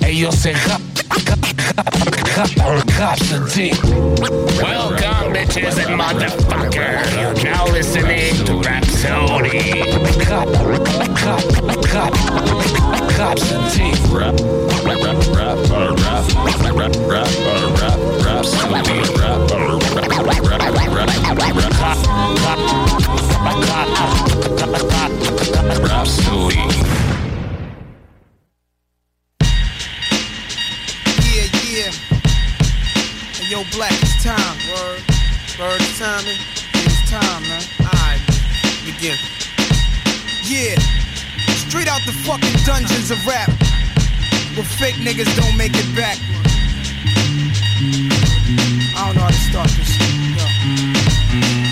Ellos, se. Welcome, bitches and motherfuckers. You're now listening to Rapsodie. Constantine. Rap, yo, Black, it's time. Word. Time. man. It's time, man. Alright, begin. Yeah. Straight out the fucking dungeons of rap. Where fake niggas don't make it back. I don't know how to start this shit. Yo.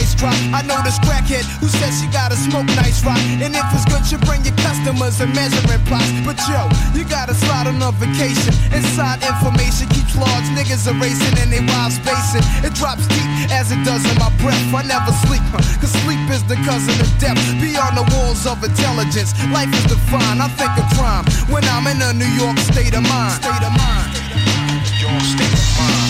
price drop. I know this crackhead who says she gotta smoke nice rock. And if it's good, you bring your customers and measuring plots. But yo, you gotta slide on a vacation. Inside information keeps large niggas erasing and they wives spacing. It drops deep as it does in my breath. I never sleep, huh, cause sleep is the cousin of death. Beyond the walls of intelligence, life is defined. I think of crime when I'm in a New York state of mind. State of mind. State of mind.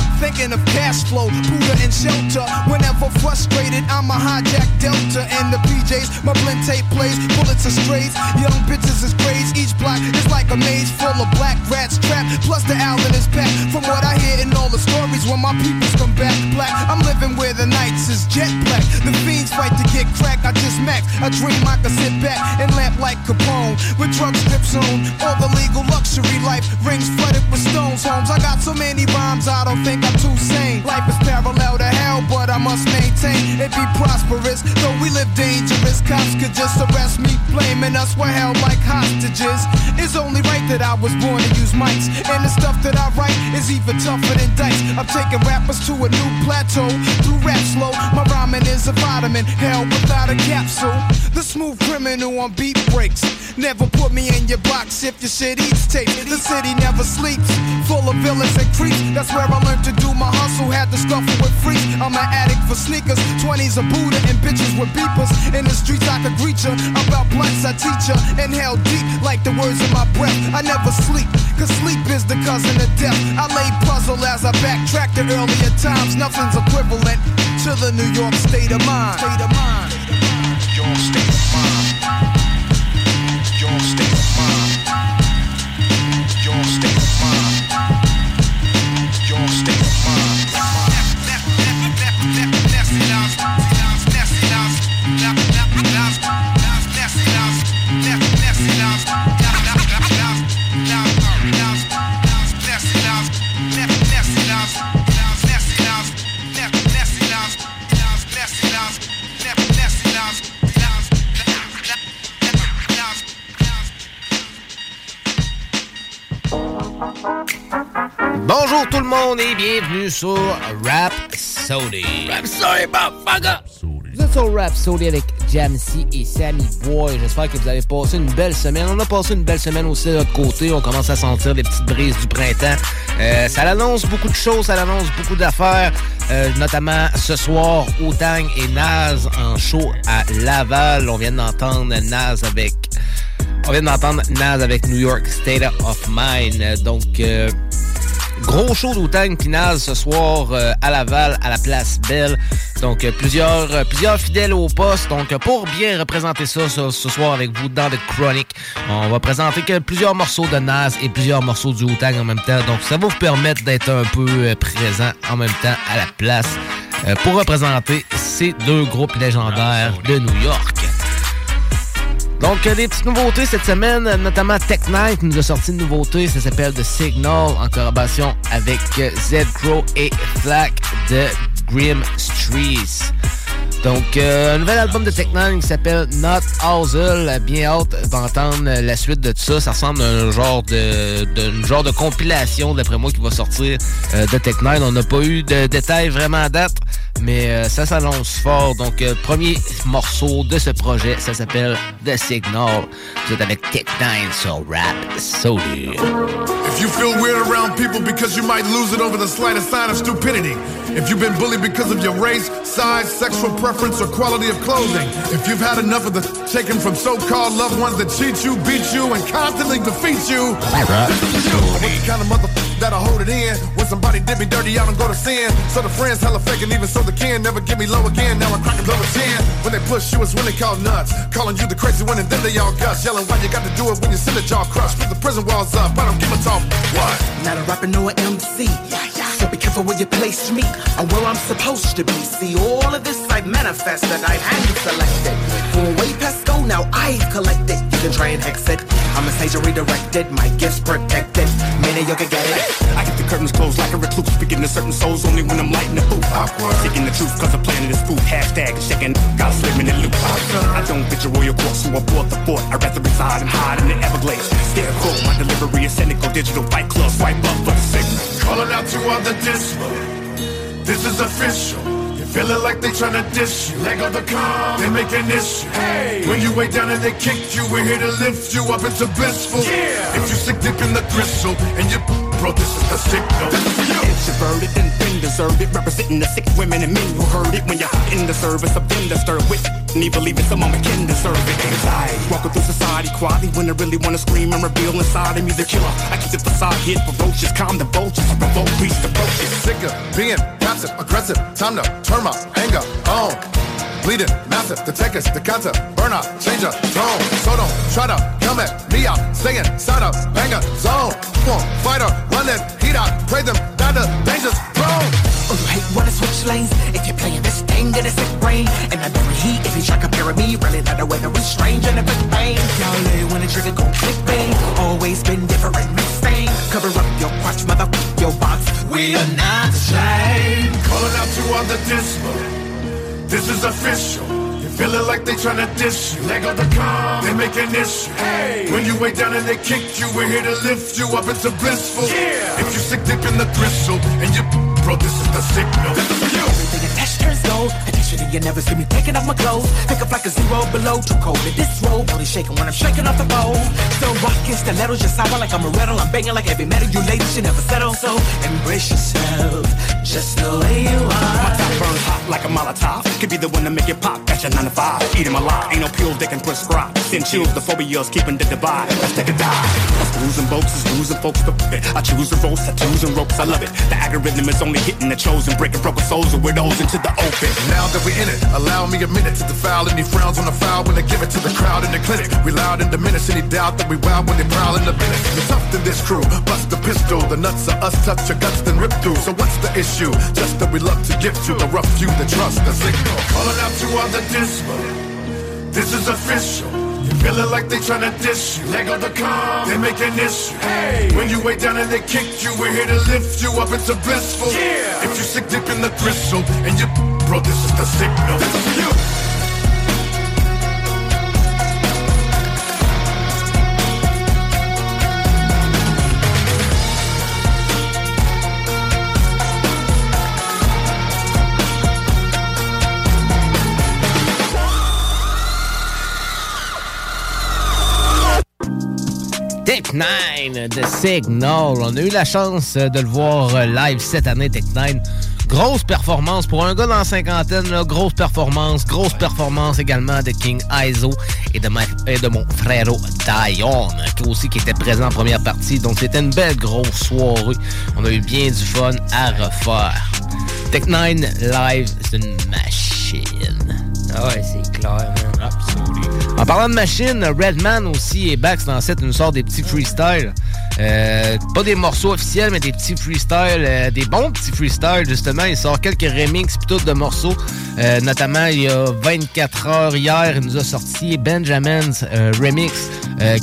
Thinking of cash flow, Buddha and shelter. Whenever frustrated, I'm a hijack Delta and the PJs. My blend tape plays, bullets are strays. Young bitches is crazy. Each block is like a maze full of black rats trapped. Plus the Allen is packed. From what I hear in all the stories, when my peoples come back black, I'm living where the nights is jet black. The fiends fight to get crack. I just max. I dream I could sit back and lamp like Capone with drug strips on. All the legal luxury life rings flooded with stones. Homes. I got so many rhymes, I don't think I'm too sane. Life is parallel to hell, but I must maintain it be prosperous. Though we live dangerous, cops could just arrest me, blaming us we're held like hostages. It's only right that I was born to use mics, and the stuff that I write is even tougher than dice. I'm taking rappers to a new plateau through rap slow. My rhyming is a vitamin, hell without a capsule. The smooth criminal on beat breaks. Never put me in your box if your shit eats tape. The city never sleeps, full of villains and creeps. That's where I learned to do my hustle. Had to scuffle with freaks. I'm an addict for sneakers, 20s a Buddha and bitches with beepers. In the streets I could greet ya. About blunts I teach ya. Inhale deep like the words in my breath. I never sleep, cause sleep is the cousin of death. I lay puzzle as I backtrack to earlier times. Nothing's equivalent to the New York state of mind. State of mind. Your state of mind. Your state Bonjour tout le monde et bienvenue sur Rap Sody. Rap Sody, Vous êtes sur Rap Sody avec Jamsey et Sammy Boy. J'espère que vous avez passé une belle semaine. On a passé une belle semaine aussi de notre côté. On commence à sentir des petites brises du printemps. Euh, ça annonce beaucoup de choses, ça annonce beaucoup d'affaires. Euh, notamment ce soir, Otang et Naz en show à Laval. On vient d'entendre Naz avec on vient d'entendre Naz avec New York State of Mind. Donc, euh, gros show d'Outang puis Naz ce soir euh, à Laval, à la place Belle. Donc, euh, plusieurs, plusieurs fidèles au poste. Donc, pour bien représenter ça ce, ce soir avec vous dans The Chronic, on va présenter que plusieurs morceaux de Naz et plusieurs morceaux du Wu-Tang en même temps. Donc, ça va vous permettre d'être un peu présent en même temps à la place pour représenter ces deux groupes légendaires de New York. Donc, euh, des petites nouveautés cette semaine, notamment Tech Night nous a sorti une nouveauté, ça s'appelle The Signal, en collaboration avec euh, Zed Crow et Flack de Grim Streets. Donc, euh, un nouvel album de Tech Nine qui s'appelle Not Housel. Bien hâte d'entendre euh, la suite de tout ça. Ça ressemble à un genre de, de, genre de compilation, d'après moi, qui va sortir euh, de Tech Nine. On n'a pas eu de détails vraiment à date, mais euh, ça s'annonce fort. Donc, euh, premier morceau de ce projet, ça s'appelle The Signal. Vous êtes avec Tech Nine sur Rap Sody. If you feel weird around people because you might lose it over the slightest sign of stupidity. If you've been bullied because of your race, size, sexual preference, or quality of clothing. If you've had enough of the taken from so-called loved ones that cheat you, beat you, and constantly defeat you. The kind of mother that'll hold it in. When somebody did me dirty, I don't go to sin. So the friends hella fake and even so the kin never get me low again. Now I'm cracking blow a 10. When they push you, it's when they call nuts. Calling you the crazy one and then they all gush. Yelling why you got to do it when you see the jaw crushed. Put the prison walls up, I don't give a talk. What? Not a rapper no an MC. So be careful where you place me. I'm where I'm supposed to be. See all of this I've manifested, I've hand selected. A way past go, now I've collected. You can try and hex it. I'm a sage redirected, my gifts protected. Many you can get it. I keep the curtains closed like a recluse, speaking to certain souls only when I'm lighting the booth. Awkward. Seeking the truth, cause the planet is food. Hashtag shaking, got slipping in loop. I don't fit your royal course, so I bought the fort. I'd rather reside and hide in the Everglades. Scarecrow, my delivery is cynical, digital fight club, swipe up for the signal. Calling out to all the dismal. This is official. Feeling like they tryna dish you. Lego the calm, they make an issue. Hey, when you way down and they kick you, we're here to lift you up into blissful. Yeah. If you sick deep in the gristle and you bro, this is the signal. Introverted and been it, representing the sick women and men who heard it when you're in the service of them disturbed with. You believe it, some of them can deserve it. Anxiety, walking through society quietly when I really wanna scream and reveal inside of me the killer. I keep the facade hid, ferocious, calm the vultures, provoke beast approaches. Sick of being passive, aggressive. Time to turn my anger on. Bleeding, massive, to take us, the counter, burn out, change a tone. So don't try to come at me out, stay inside a banger zone. Come on, fighter, run that heat out, pray them down the dangerous zone. Oh, you hate when I switch lanes? If you're playing this thing, get a sick brain. And I bury heat if you try comparing me. Really not the weather is strange and if it's pain. Y'all live when the trigger gon' click bang. Always been different, mix stain. Cover up your crotch, mother, your box. We are not the same. Calling out to all the dismal. This is official. You Feeling like they tryna diss you. Lego the calm, they make an issue. Hey. When you way down and they kick you, we're here to lift you up into blissful. Yeah. If you sick deep in the gristle and you bro, this is the signal. This is for you. Everything attached turns gold. Attention, you never see me taking off my clothes. Pick up like a zero below, too cold. In this robe, only shaking when I'm shaking off the pole. Still rocking stilettos, just sour like I'm a rattle. I'm banging like heavy metal. You ladies should never settle. So embrace yourself, just the way you are. My top burns hot like a Molotov. Could be the one to make it pop. Got your 9 to 5. Eat 'em alive. Ain't no pills they can prescribe. Then chills the phobias, keeping the divide. Let's take a dive. And bolts is losing folks. I choose the ropes, tattoos and ropes. I love it. The algorithm is only hitting the chosen, breaking broken souls and widows into the open. Now that we're in it, allow me a minute to defile any frowns on the foul when they give it to the crowd in the clinic. We loud and diminish any doubt that we wild when they prowl in the minute. We're tough than this crew, bust the pistol. The nuts of us, touch your guts, then rip through. So what's the issue? Just that we love to give to the rough few that trust the signal. Calling out to all the dismal. This is official. Feeling like they tryna diss you. Lego the calm, they make an issue. Hey. When you way down and they kick you, we're here to lift you up into blissful. Yeah. If you sick deep in the gristle and you, bro, this is the signal. This is for you. Tech 9 de Signal. On a eu la chance de le voir live cette année, Tech 9. Grosse performance pour un gars dans la cinquantaine, grosse performance. Grosse performance également de King Iso et de, mon frère Dion, qui aussi qui était présent en première partie. Donc c'était une belle grosse soirée. On a eu bien du fun à refaire. Tech 9 live, c'est une machine. Ah ouais, c'est clair. En parlant de machine, Redman aussi est back dans il nous sort des petits freestyles. Euh, pas des morceaux officiels, mais des petits freestyles, euh, des bons petits freestyles, justement. Il sort quelques remixes pis tout de morceaux. Euh, notamment, il y a 24 heures hier, il nous a sorti Benjamin's Remix,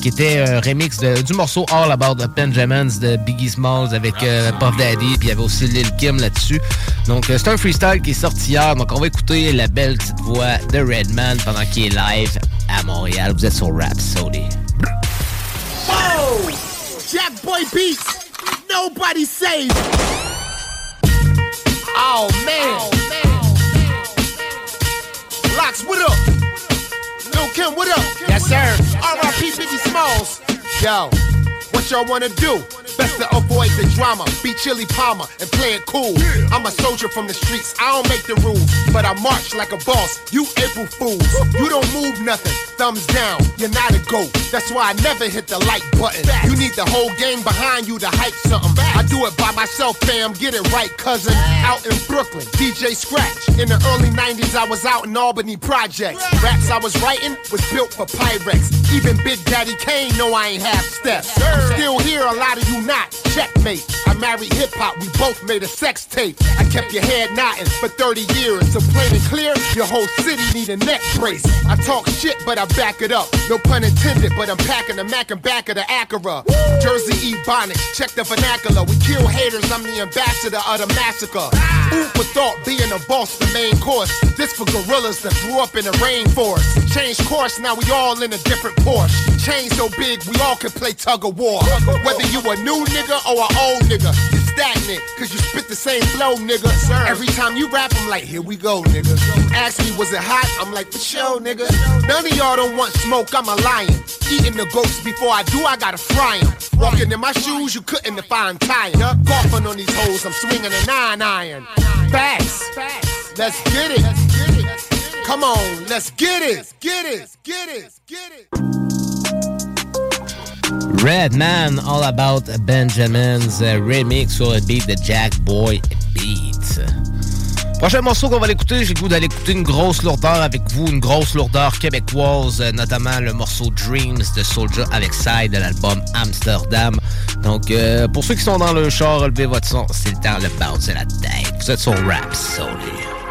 qui était un remix du morceau All About the Benjamins de Biggie Smalls avec Puff Daddy, puis il y avait aussi Lil Kim là-dessus. Donc, c'est un freestyle qui est sorti hier. Donc, on va écouter la belle petite voix de Redman pendant qu'il est live à Montréal. Vous êtes sur Rapsodie. Whoa! Jack Boy Beats. Nobody saves. Oh man. Lox, what up? Lil Kim, what up? Yes, sir. R.I.P. Biggie Smalls. Yo, what y'all wanna do? Best to avoid the drama, be Chili Palmer and play it cool. I'm a soldier from the streets, I don't make the rules, but I march like a boss. You April fools, you don't move nothing. Thumbs down, you're not a goat. That's why I never hit the like button. You need the whole gang behind you to hype something. I do it by myself, fam. Get it right, cousin. Out in Brooklyn, DJ Scratch. In the early 90s, I was out in Albany Projects. Raps I was writing was built for Pyrex. Even Big Daddy Kane know I ain't half steps. I'm still here, a lot of you not. Checkmate. I married hip hop, we both made a sex tape. I kept your head nodding for 30 years. So plain and clear, your whole city need a neck brace. I talk shit, but I back it up. No pun intended, but I'm packing the Mac and back of the Acura. Jersey Ebonics, check the vernacular. We kill haters, I'm the ambassador of the massacre. Food for thought, being a boss, the main course. This for gorillas that grew up in the rainforest. Change course, now we all in a different Porsche. Chain so big, we all can play tug of war. Whether you a new nigga or an old nigga, you stagnant, cause you spit the same flow, nigga. Sir. Every time you rap, I'm like, here we go, nigga. Ask me, was it hot? I'm like, for sure, nigga. None of y'all don't want smoke, I'm a lion. Eating the ghosts before I do, I gotta fry fry 'em. Walking in my shoes, you couldn't if I untie 'em. Golfing on these hoes, I'm swinging a nine iron. Facts. Let's get it. Come on, let's get it. Get it. Get it. Get it. Redman, All About Benjamin's euh, remix sur le beat de Jack Boy Beats. Prochain morceau qu'on va l'écouter, j'ai le goût d'aller écouter une grosse lourdeur avec vous, une grosse lourdeur québécoise, euh, notamment le morceau Dreams de Soldier avec Side de l'album Amsterdam. Donc, euh, pour ceux qui sont dans le char, relevez votre son, c'est le temps de bouncer la tête. Vous êtes sur Rap Solid.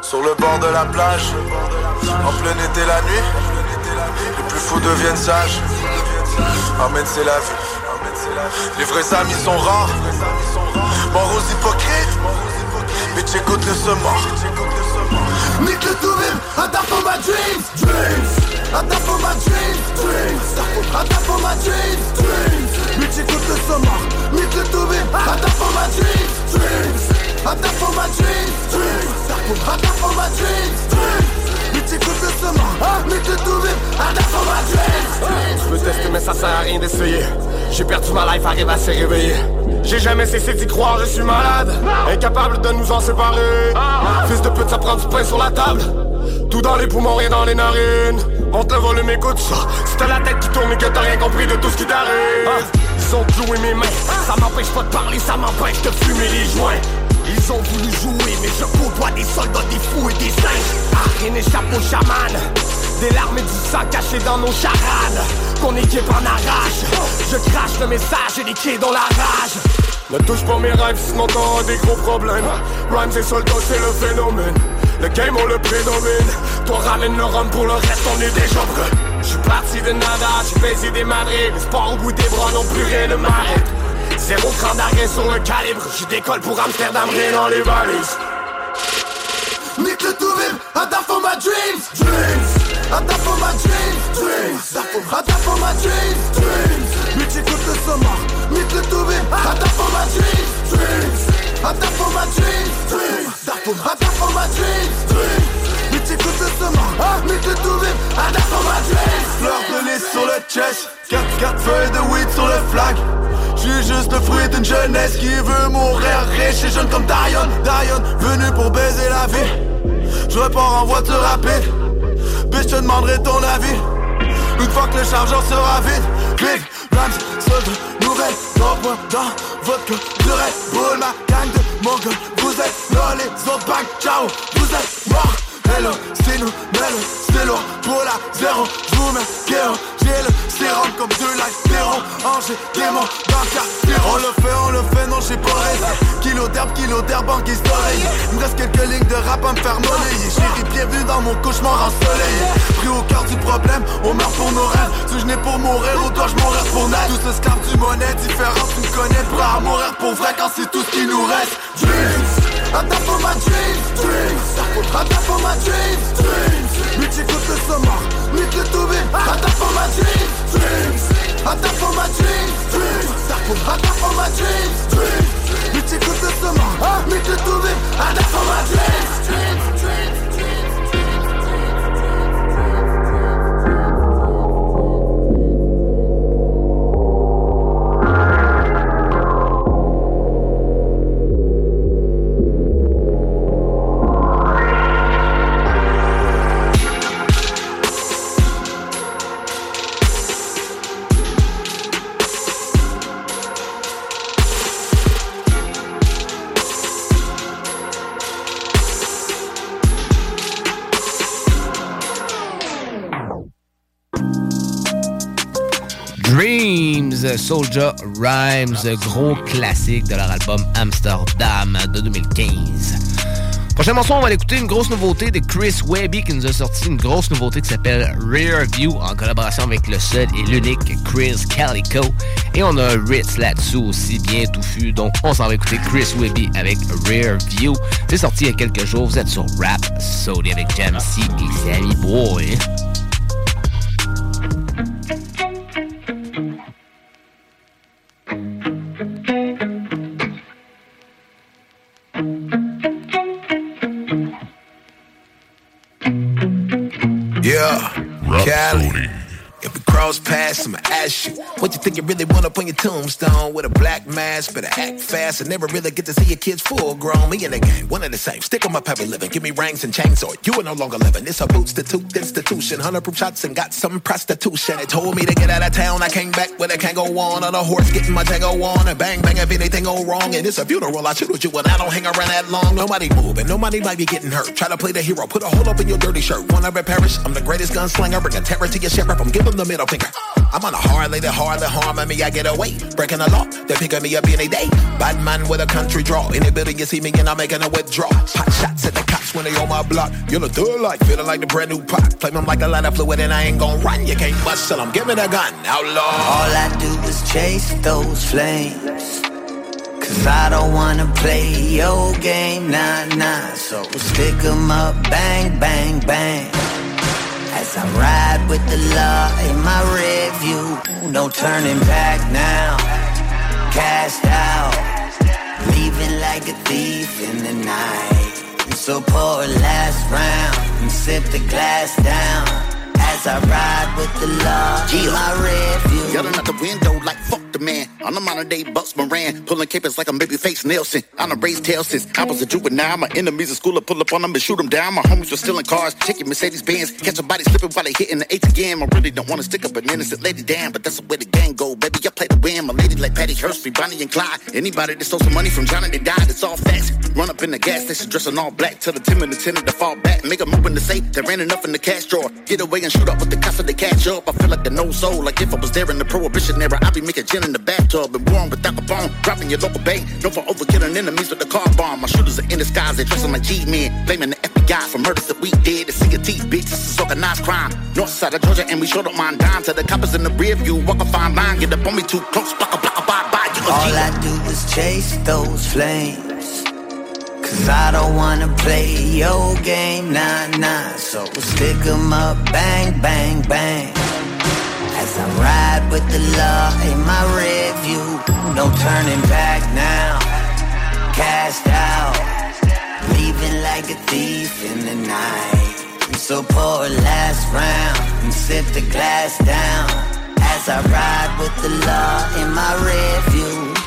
Sur le bord de la plage, en plein été la nuit, les plus fous deviennent sages. Amen, c'est la vie. Les vrais amis sont rares, mort aux hypocrites, mais t'écoutes le mort. Nique le tout I die for my dreams, dreams. I die for dreams, dreams. I die for my dreams, dreams. Mais j'écoute le sommet, nique le tout I die for my dreams, dreams For my dreams, dreams. For my dreams, dreams. Mais le nique le tout for my dreams, Je peux tester mais ça sert à rien d'essayer. J'ai perdu ma life, arrive à se réveiller. J'ai jamais cessé d'y croire, je suis malade. Incapable de nous en séparer. Fils de pute, ça prend du pain sur la table. Tout dans les poumons, rien dans les narines. Monte le volume, écoute ça. Si la tête qui tourne et que t'as rien compris de tout ce qui t'arrive. Ils ont cloué mes mains. Ça m'empêche pas de parler, ça m'empêche de fumer les joints ils ont voulu jouer, mais je côtoie des soldats, des fous et des singes. Ah, rien n'échappe aux chamans. Des larmes et du sang cachés dans nos charades. Qu'on équipe en arrache. Je crache le message et les clés dans la rage. Ne touche pas mes rêves, sinon t'auras des gros problèmes. Rhymes et soldats, c'est le phénomène. Le game, on le prédomine. Toi, ramène le rhum pour le reste, on est déjà prêt. J'suis parti de nada, j'ai baisé des madrides. Les sports au bout des bras non plus rien ne m'arrête. Zéro cran d'arrêt sur le calibre. Je décolle pour Amsterdam, rien dans les valises. Nique le tout vide, I die for my dreams, dreams. I for my dreams, dreams. I for my dreams, dreams. Mais j'écoute le sommet, nique le tout for my dreams, dreams. I for my dreams, dreams. I for my dreams, dreams. Mais j'écoute le sommet, nique le tout vide, I die for my dreams. Fleur de lys sur le chest, 4-4 feuilles de weed sur le flag je suis juste le fruit d'une jeunesse qui veut mourir riche et jeune comme Dion Dion, venu pour baiser la vie. Je repars en voiture rapide. Bitch, je demanderai ton avis. Une fois que le chargeur sera vide. Big Rams, solde, nouvelle Drop-moi dans votre cœur Du Red Bull, ma gang de Mongol Vous êtes là, les autres ciao Vous êtes morts Hello, c'est nous, Mello, c'est loin pour la zéro, mets KO J'ai le sérum comme lights, Péron, Angers, démon, le On le fait, on le fait, non j'ai pas raison. Kilo d'herbe, kilo d'herbe en guise d'oreille Il me reste quelques lignes de rap à me faire monnayer. Chérie, bienvenue dans mon cauchemar ensoleillé. Pris au cœur du problème, on meurt pour nos rêves. Si je n'ai pour mourir ou dois-je mourir pour naître. Tous esclaves du monnaie différent, tu me connais Prêt à mourir pour vrai quand c'est tout ce qui nous reste. Dreams I die for my dreams, dreams I die for my dreams, dreams Mais j'écoute le sommet, nique le tout vite I die for my dreams, dreams I die for my dreams, dreams I die for my dreams, dreams Mais j'écoute le sommet, nique le tout vite I die for my dreams, dreams, dreams Soldier Rhymes, gros classique de leur album Amsterdam de 2015. Prochaine morceau, on va écouter une grosse nouveauté de Chris Webby qui nous a sorti une grosse nouveauté qui s'appelle Rear View en collaboration avec le seul et l'unique Chris Calico. Et on a Ritz là-dessous aussi, bien touffu. Donc on s'en va écouter Chris Webby avec Rear View. C'est sorti il y a quelques jours. Vous êtes sur Rap Sody avec Jamsey et Sammy Boy. Paths, I'ma you, what you think you really want up on your tombstone with a black mask? Better act fast and never really get to see your kids full grown. Me and the gang, one and the same. Stick on my pepper living, give me rings and chains, or you are no longer living. It's a boots to tooth institution, hundred proof shots and got some prostitution. It told me to get out of town. I came back with a can't go on on a horse, getting my tango on, and bang bang if anything go wrong. And it's a funeral. I shoot with you and I don't hang around that long. Nobody moving, nobody might be getting hurt. Try to play the hero, put a hole up in your dirty shirt. Wanna perish? I'm the greatest gunslinger, bring a terror to your sheriff. I'm giving the middle finger. I'm on a hard lady, hardly harming me, I get away. Breaking the law, they picking me up any day. Bad man with a country draw. In the building, you see me and I'm making a withdraw. Hot shots at the cops when they on my block. You'll a thug like feeling like the brand new pot. Play them like a lot of fluid and I ain't gon' run. You can't bust till I'm giving a gun. Outlaw. All I do is chase those flames. Cause I don't wanna play your game, nah, nah. So stick 'em up, bang, bang, bang. As I ride with the law in my rear view, no turning back now. Cast out, leaving like a thief in the night. So pour a last round and sip the glass down. I ride with the law in my view. Yelling out the window like fuck the man. I'm the modern day Bugs Moran, pulling capers like I'm babyface Nelson. I'm a raised tail since I was a juvenile. My enemies in school, I pull up on them and shoot them down. My homies were stealing cars, taking Mercedes Benz, catch a body slipping while they hitting the ATM. I really don't wanna stick up an innocent lady down, but that's the way the gang go. Baby, I play the win. My lady like Patty Hearst, Bonnie and Clyde. Anybody that stole some money from Johnny that died, it's all facts. Run up in the gas station dressing all black, tell the Tim and the tenant to fall back. Make a move in the safe, there ain't enough in the cash drawer. Get away and shoot up with the cops so they catch up. I feel like the no soul, like if I was there in the prohibition era, I'd be making gin in the bathtub and warm without a bone. Dropping your local bank, known for overkilling enemies with the car bomb. My shooters are in disguise, they dressing like G-men. Blaming the FBI for murders that we did. The Teeth, bitch, this is organized crime. North side of Georgia, and we sure don't mind dime. To the coppers in the rear view, walk a fine line, get up on me too close, block a block a bye bye. You a All I do is chase those flames. Cause I don't wanna play your game, nah, nah. So stick 'em up, bang, bang, bang. As I ride with the law in my rear view, no turning back now. Cast out, leaving like a thief in the night. So pour a last round and sip the glass down. As I ride with the law in my rear view.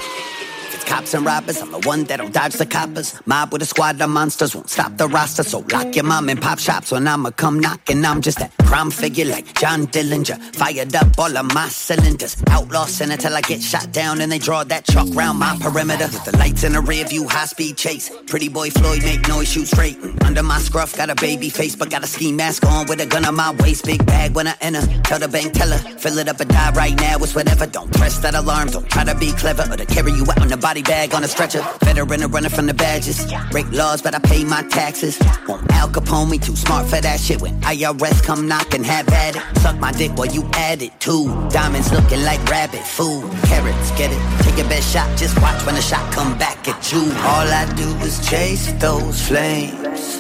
Cops and robbers, I'm the one that'll dodge the coppers. Mob with a squad of monsters won't stop the roster. So lock your mom and pop shops when I'ma come knocking. I'm just that crime figure like John Dillinger. Fired up all of my cylinders. Outlaw till I get shot down and they draw that chalk round my perimeter. With the lights in the rear view, high speed chase. Pretty boy Floyd make noise, shoot straight. Mm, under my scruff, got a baby face, but got a ski mask on with a gun on my waist. Big bag when I enter. Tell the bank teller, fill it up and die right now. It's whatever. Don't press that alarm. Don't try to be clever or to carry you out on a body bag on a stretcher. Veteran a running from the badges. Break laws, but I pay my taxes. Won't Al Capone me too smart for that shit. When IRS come knock and have at it. Suck my dick while you add it too. Diamonds looking like rabbit food. Carrots, get it? Take your best shot. Just watch when the shot come back at you. All I do is chase those flames.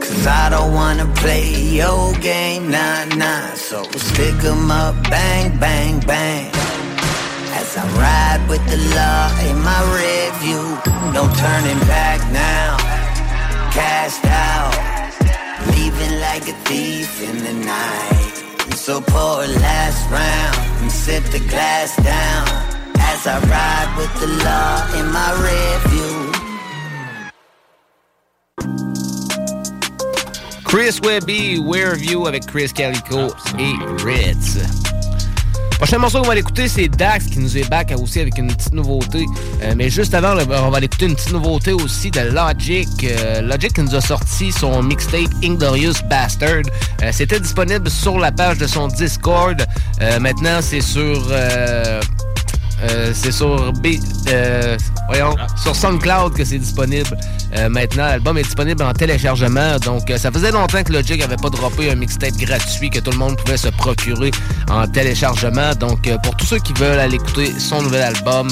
Cause I don't wanna play your game, nah, nah. So stick 'em up, bang, bang, bang. I ride with the law in my rear view, no turning back now. Cast out, leaving like a thief in the night. So pour a last round and sip the glass down. As I ride with the law in my rear view. Chris Webby, Rear View avec Krizz Kaliko et Rittz. Prochain morceau qu'on va aller écouter, c'est Dax qui nous est back aussi avec une petite nouveauté. Euh, mais juste avant, on va aller écouter une petite nouveauté aussi de Logic. Euh, Logic qui nous a sorti son mixtape Inglorious Bastard. Euh, C'était disponible sur la page de son Discord. Maintenant, c'est sur... euh, c'est sur B, euh, voyons, sur SoundCloud que c'est disponible. Euh, maintenant, l'album est disponible en téléchargement. Donc, ça faisait longtemps que Logic avait pas droppé un mixtape gratuit que tout le monde pouvait se procurer en téléchargement. Donc, pour tous ceux qui veulent aller écouter son nouvel album,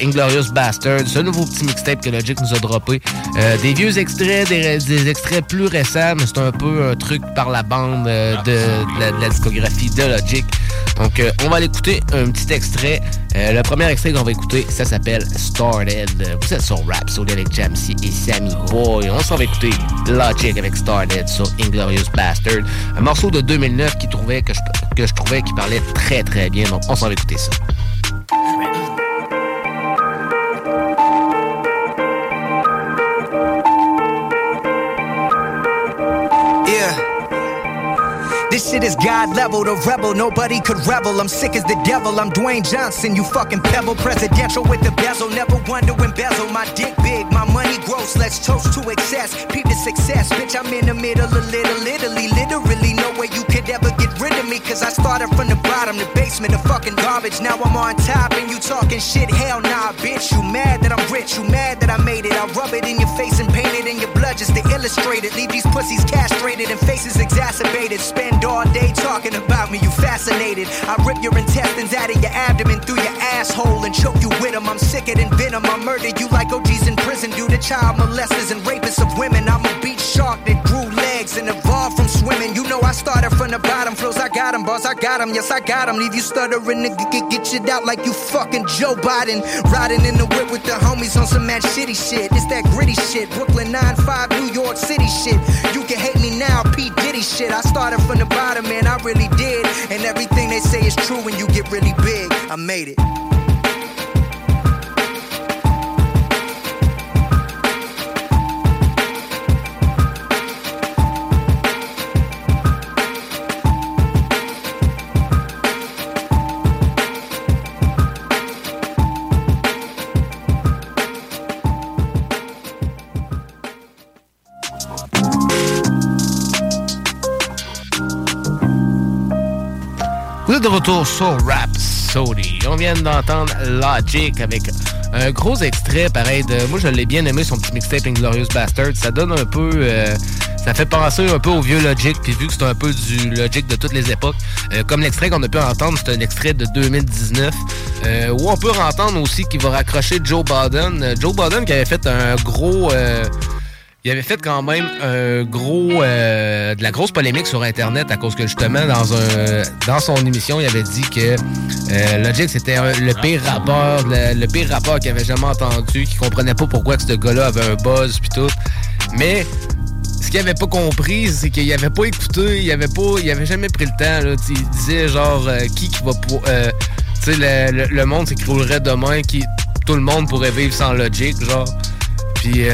Inglorious Bastard, ce nouveau petit mixtape que Logic nous a droppé. Des vieux extraits, des, des extraits plus récents, mais c'est un peu un truc par la bande euh, de, de la, de la discographie de Logic. Donc, on va l'écouter un petit extrait. Euh, le premier extrait qu'on va écouter, ça s'appelle Started. Vous êtes sur Rap avec Jamsey et Sammy Boy. On s'en va écouter Logic avec Started sur Inglorious Bastard. Un morceau de 2009 qui trouvait que je, que je trouvais qui parlait très très bien. Donc, on s'en va écouter ça. This shit is God level, the rebel, nobody could rebel. I'm sick as the devil, I'm Dwayne Johnson, you fucking pebble. Presidential with the bezel, never wonder embezzle. My dick big, my money gross, let's toast to excess. Peep the success, bitch, I'm in the middle of little Italy. Literally, no way you could ever get rid of me, cause I started from the bottom, the basement the fucking garbage. Now I'm on top and you talking shit, hell nah, bitch. You mad that I'm rich, you mad that I made it. I rub it in your face and paint it in your blood just to illustrate it. Leave these pussies castrated and faces exacerbated. Spend all day talking about me, you fascinated. I rip your intestines out of your abdomen through your asshole and choke you with them. I'm sicker than venom. I murder you like OGs in prison due to child molesters and rapists of women. I'm a beach shark that grew legs and evolved from swimming. You know I started from the bottom. Flows, I got them, boss, I got them. Yes, I got them. Leave you stuttering, nigga. Get, get shit out like you fucking Joe Budden. Riding in the whip with the homies on some mad shitty shit. It's that gritty shit. Brooklyn 9-5, New York City shit. You can hate me now, P. Diddy shit. I started from the bottom, man. I really did. And everything they say is true when you get really big. I made it. De retour sur Rap Sody. On vient d'entendre Logic avec un gros extrait pareil de. Moi, je l'ai bien aimé, son petit mixtape Inglorious Bastard. Ça donne un peu. Euh, ça fait penser un peu au vieux Logic, puis vu que c'est un peu du Logic de toutes les époques, euh, comme l'extrait qu'on a pu entendre, c'est un extrait de 2019, euh, où on peut entendre aussi qu'il va raccrocher Joe Biden. Joe Biden qui avait fait un gros il avait fait quand même un gros euh, de la grosse polémique sur internet à cause que justement dans un dans son émission il avait dit que euh, Logic c'était le pire rappeur le, pire rappeur qu'il avait jamais entendu qu'il comprenait pas pourquoi ce gars-là avait un buzz puis tout. Mais ce qu'il avait pas compris c'est qu'il avait pas écouté il avait pas il jamais pris le temps là, il disait genre euh, qui qui va pour euh, tu sais le, le, monde s'écroulerait demain qui tout le monde pourrait vivre sans Logic genre. Puis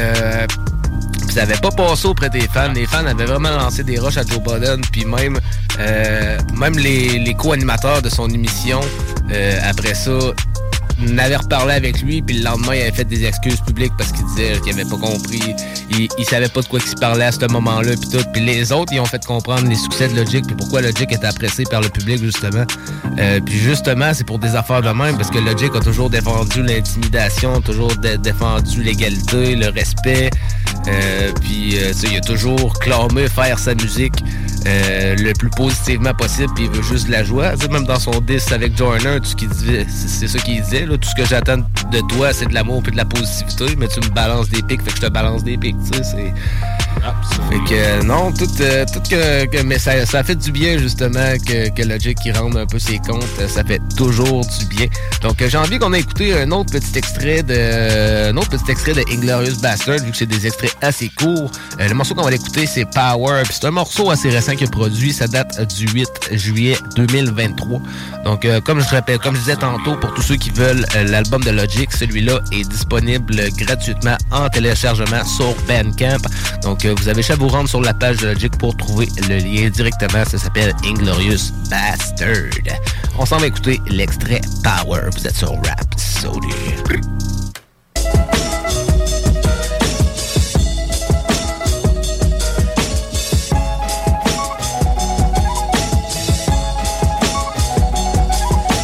euh, ça avait pas passé auprès des fans. Les fans avaient vraiment lancé des rushs à Joe Biden. Puis même, euh, même les, les co-animateurs de son émission, euh, après ça, n'avait reparlé avec lui, puis le lendemain, il avait fait des excuses publiques parce qu'il disait qu'il avait pas compris. Il, il savait pas de quoi il parlait à ce moment-là, puis tout. Puis les autres, ils ont fait comprendre les succès de Logic, puis pourquoi Logic était apprécié par le public, justement. Euh, puis justement, c'est pour des affaires de même, parce que Logic a toujours défendu l'intimidation, toujours défendu l'égalité, le respect. Euh, puis, euh, il a toujours clamé faire sa musique euh, le plus positivement possible, puis il veut juste de la joie. même dans son disque avec Joyner, c'est ça qu'il disait. Tout ce que j'attends de toi, c'est de l'amour et de la positivité, mais tu me balances des pics, fait que je te balance des pics. Fait que euh, non, tout, euh, que, mais ça, ça fait du bien justement que, que Logic qui rende un peu ses comptes, euh, ça fait toujours du bien. Donc j'ai envie qu'on ait écouté un autre petit extrait de un autre petit extrait de Inglorious Bastard vu que c'est des extraits assez courts. le morceau qu'on va écouter c'est Power, c'est un morceau assez récent qu'il a produit, ça date du 8 juillet 2023. Donc comme je rappelle, comme je disais tantôt pour tous ceux qui veulent l'album de Logic, celui-là est disponible gratuitement en téléchargement sur Bandcamp. Donc vous avez juste à vous rendre sur la page de Logic pour trouver le lien directement. Ça s'appelle Inglorious Bastard. On s'en va écouter l'extrait Power. Vous êtes sur Rap Sody.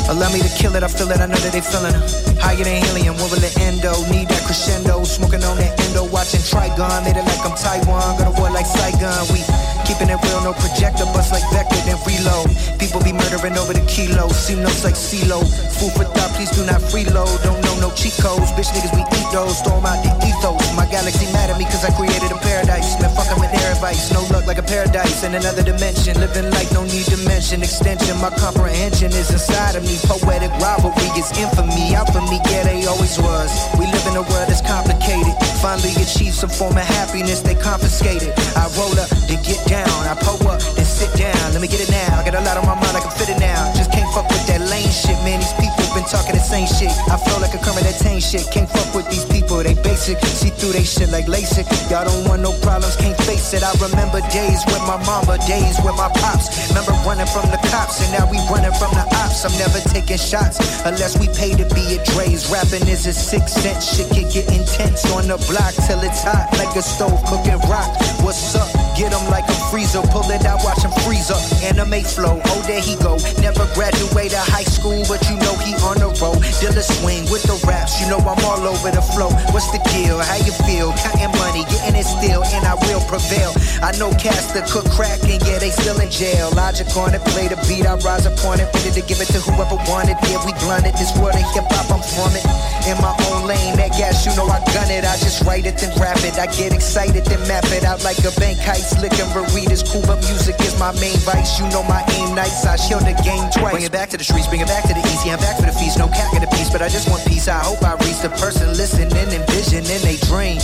Allow me to kill it, I feel it, I know that they feeling. Higher than helium, what will the endo? Need that crescendo, smoking on that endo, watching Trigun, made it like I'm Taiwan, got a war like Saigon. We keeping it real, no projector, bust like Vector, then reload. People be murdering over the kilo, see notes like CeeLo. Food for thought, please do not freeload. Don't know no cheat codes, bitch niggas we eat those, storm out the ethos. My galaxy mad at me cause I created a paradise. Man, fuck I'm air advice, no luck like a paradise in another dimension. Living like no need to mention extension, my comprehension is inside of me poetic rivalry is infamy. Out for me, yeah, they always was. We live in a world that's complicated. Finally achieve some form of happiness, they confiscated. I roll up, then get down. I pull up, then sit down. Let me get it now. I got a lot on my mind, I can fit it now. Just can't fuck with that lame shit, man. These people been talking the same shit. I flow like a that tame shit. Can't fuck with these people, they basic. See through they shit like LASIK. Y'all don't want no problems, can't face it. I remember days with my mama, days with my pops. Remember running from the cops, and now we running from the ops. I'm never taking shots unless we pay to be at Dre's. Rapping is a six cent shit, can get intense on the block till it's hot like a stove cooking rock. What's up? get him like a freezer. Pull it out, watch him freeze up. Anime flow, oh there he go. Never graduated high school, but you know he on the road. Dilla swing with the raps, you know I'm all over the flow. What's the deal? How you feel? Counting money, getting it still, and I will. I know cats that cook crack, and yeah, they still in jail. Logic on it, play the beat, I rise upon it, ready to give it to whoever wanted. Yeah, we blunted this world of hip hop, I'm from it. In my own lane, that gas, you know I gun it. I just write it then rap it. I get excited then map it out like a bank heist. Licking burritos, cool, but music is my main vice. You know my aim nights, I show the game twice. Bring it back to the streets, bring it back to the easy. I'm back for the feast, no cack in the piece, but I just want peace. I hope I reach the person listening, envisioning they dream.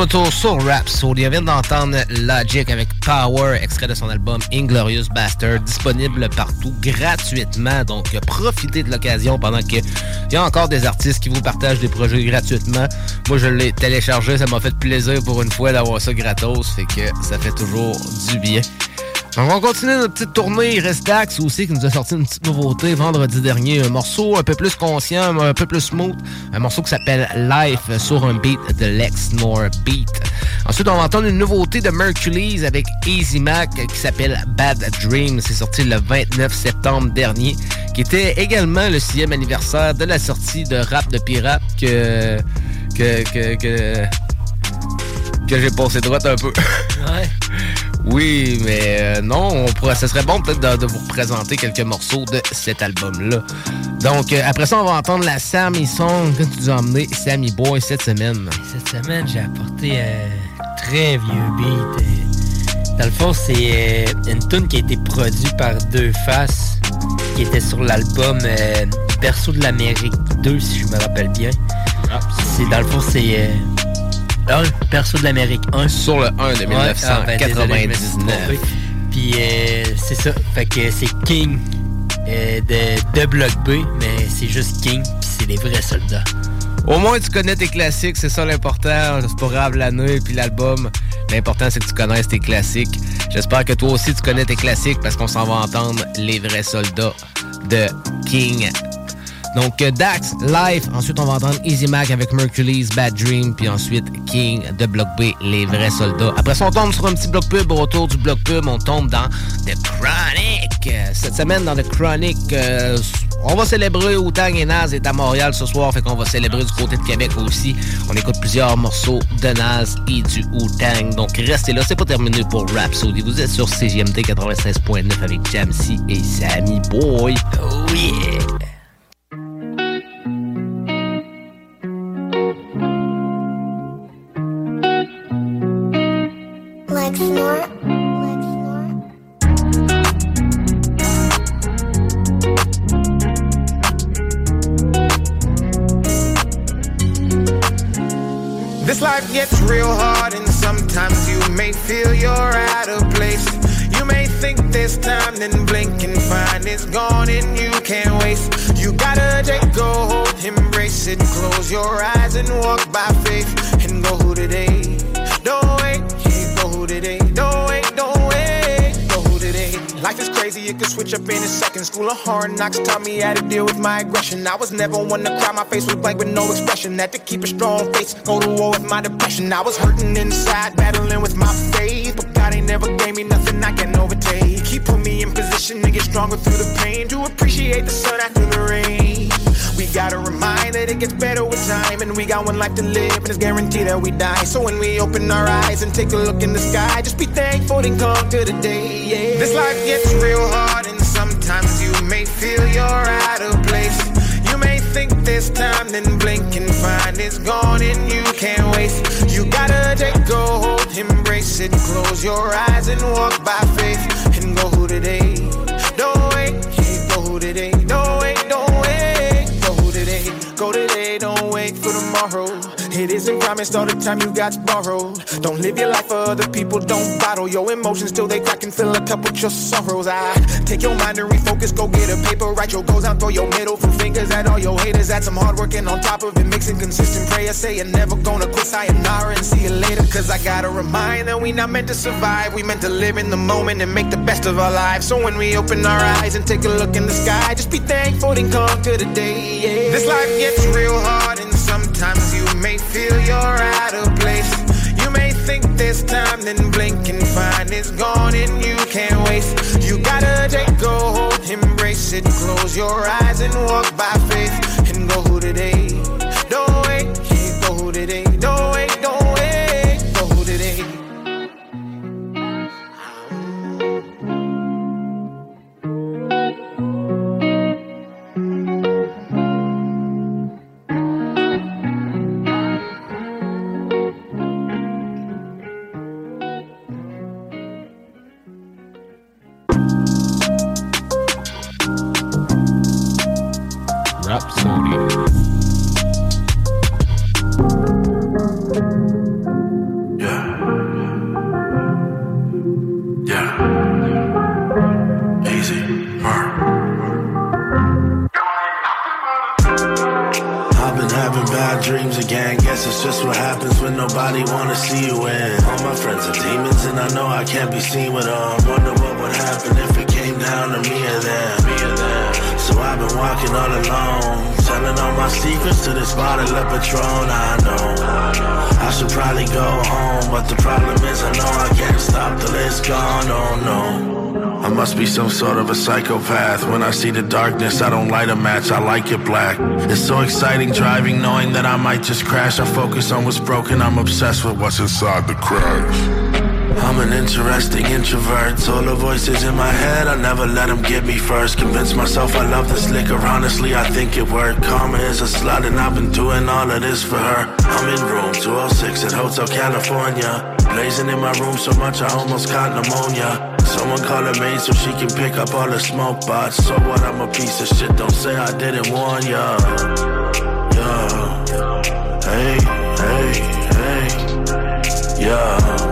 Retour sur Rhapsody. On vient d'entendre Logic avec Power, extrait de son album Inglorious Bastard, disponible partout gratuitement. Donc, profitez de l'occasion pendant qu'il y a encore des artistes qui vous partagent des projets gratuitement. Moi, je l'ai téléchargé, ça m'a fait plaisir pour une fois d'avoir ça gratos, fait que ça fait toujours du bien. On va continuer notre petite tournée. Dax aussi qui nous a sorti une petite nouveauté vendredi dernier. Un morceau un peu plus conscient, un peu plus smooth. Un morceau qui s'appelle Life sur un beat de Lex Nor Beat. Ensuite, on va entendre une nouveauté de Mercury's avec Easy Mac qui s'appelle Bad Dream. C'est sorti le 29 septembre dernier, qui était également le sixième anniversaire de la sortie de Rap de Pirate que... que, que, que que j'ai passé droite un peu. Ouais. Oui, mais euh, non, on pourrait, ce serait bon peut-être de, vous présenter quelques morceaux de cet album-là. Donc, euh, après ça, on va entendre la Sammy Song que tu nous as emmené, Sammy Boy, cette semaine. Cette semaine, j'ai apporté un très vieux beat. Euh, dans le fond, c'est une tune qui a été produite par Deux Faces, qui était sur l'album Perso de l'Amérique 2, si je me rappelle bien. Ah, c'est dans le fond, c'est Perso de l'Amérique 1. Sur le 1 de 1999. Puis euh, c'est ça. Fait que c'est King euh, de, de Block B, mais c'est juste King, puis c'est les vrais soldats. Au moins, tu connais tes classiques, c'est ça l'important. C'est pas grave l'année puis l'album. L'important, c'est que tu connaisses tes classiques. J'espère que toi aussi, tu connais tes classiques parce qu'on s'en va entendre les vrais soldats de King donc, euh, Dax, live. Ensuite, on va entendre Easy Mac avec Mercury's Bad Dream. Puis ensuite, King de Block B, Les Vrais Soldats. Après ça, on tombe sur un petit bloc pub. Autour du bloc pub, on tombe dans The Chronic. Cette semaine, dans The Chronic, euh, on va célébrer Wu-Tang et Naz est à Montréal ce soir. Fait qu'on va célébrer du côté de Québec aussi. On écoute plusieurs morceaux de Naz et du Wu-Tang. Donc, restez là. C'est pas terminé pour Rhapsody. Vous êtes sur CGMT 96.9 avec Jamsey et Sammy Boy. Oh yeah! This life gets real hard, and sometimes you may feel you're out of place. You may think this time, then blink and find it's gone, and you can't waste. You gotta take a hold, embrace it, close your eyes, and walk by faith, and go today. Today. Wait, don't wait, go who today. Life is crazy, it can switch up in a second. School of hard knocks taught me how to deal with my aggression. I was never one to cry, my face was blank with no expression. Had to keep a strong face, go to war with my depression. I was hurting inside, battling with my faith. But God ain't never gave me nothing I can overtake. He put me in position to get stronger through the pain, to appreciate the sun after it gets better with time, and we got one life to live, and it's guaranteed that we die. So when we open our eyes and take a look in the sky, just be thankful and conquer the day. Yeah. This life gets real hard, and sometimes you may feel you're out of place. You may think this time, then blink and find it's gone, and you can't waste. You gotta take a hold, embrace it, close your eyes and walk by faith, and go today. Tomorrow. It isn't promised all the time you got borrowed. Don't live your life for other people, don't bottle your emotions till they crack and fill a cup with your sorrows. I take your mind and refocus, go get a paper, write your goals down, throw your middle fingers at all your haters. Add some hard work and on top of it, mixing consistent prayer. Say you're never gonna quit, sayonara and see you later. Cause I gotta remind that we not meant to survive, we meant to live in the moment and make the best of our lives. So when we open our eyes and take a look in the sky, just be thankful and conquer the day. Yeah. This life gets real hard and sometimes you may feel you're out of place. You may think this time, then blink and find it's gone and you can't waste. You gotta take a hold, embrace it, close your eyes and walk by faith and go today. Rapsodie. Yeah. Easy. I've been having bad dreams again. Guess it's just what happens when nobody wanna see you win. All my friends are demons, and I know I can't be seen with them. Wonder what would happen if it came down to me or them. Me or them. So I've been walking all alone, telling all my secrets to this bottle of Patron. I know I should probably go home, but the problem is I know I can't stop till it's gone. Oh no. I must be some sort of a psychopath. When I see the darkness, I don't light a match, I like it black. It's so exciting driving, knowing that I might just crash. I focus on what's broken, I'm obsessed with what's inside the crash. I'm an interesting introvert. All the voices in my head, I never let them get me first. Convince myself I love this liquor, honestly, I think it worked. Karma is a slut, and I've been doing all of this for her. I'm in room 206 at Hotel California. Blazing in my room so much, I almost caught pneumonia. Someone call a maid so she can pick up all the smoke bots. So what, I'm a piece of shit, don't say I didn't warn ya. Yeah. Hey, hey, hey. Yeah.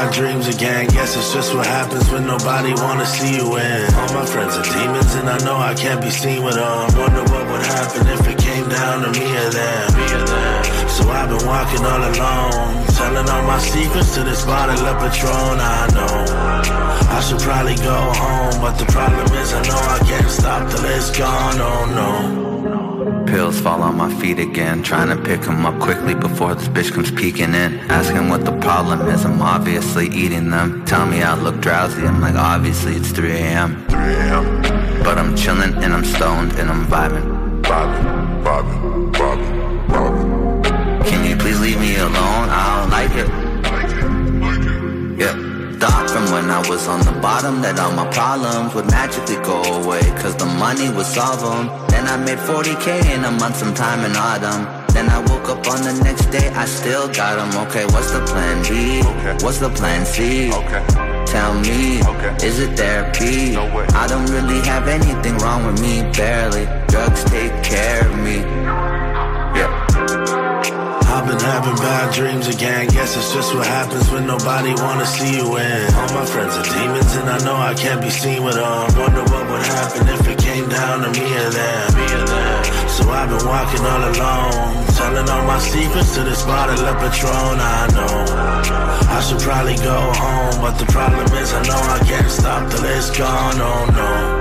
Bad dreams again. Guess it's just what happens when nobody wanna see you win. All my friends are demons, and I know I can't be seen with them. Wonder what would happen if it came down to. Me or them. So I've been walking all alone, telling all my secrets to this bottle of Patron. I know I should probably go home, but the problem is I know I can't stop till it's gone. Oh no. Pills fall on my feet again. Trying to pick 'em up quickly before this bitch comes peeking in. Asking what the problem is, I'm obviously eating them. Tell me I look drowsy, I'm like, obviously it's 3 a.m. 3 a.m. But I'm chilling and I'm stoned and I'm vibing. Vibing, vibing, vibing, vibing. Can you please leave me alone? I don't like it. Yeah. Thought from when I was on the bottom that all my problems would magically go away Cause the money would solve them Then I made 40k in a month sometime in autumn Then I woke up on the next day, I still got them Okay, what's the plan B? What's the plan C? Okay. Tell me, okay. is it therapy? no I don't really have anything wrong with me, barely Drugs take care of me Yeah been having bad dreams again. Guess it's just what happens when nobody wanna see you win. All my friends are demons, and I know I can't be seen with them. Wonder what would happen if it came down to me or them. So I've been walking all alone, telling all my secrets to this bottle of Patron. I know I should probably go home, but the problem is I know I can't stop till it's gone. Oh no.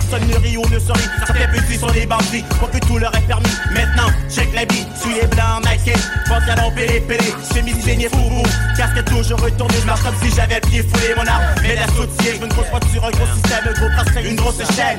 Personne ne rit ou ne sourit. Certains petits sont des bandits, pour que tout leur est permis. Maintenant, check la vie, suis les blancs, Nike. Pantalon pélé, pélé, chemise saignée, fourou. Casque toujours retourné, je marche comme si j'avais le pied foulé mon arme. Mais la sautier, je ne cause pas sur un gros système, gros trace, une grosse chaîne.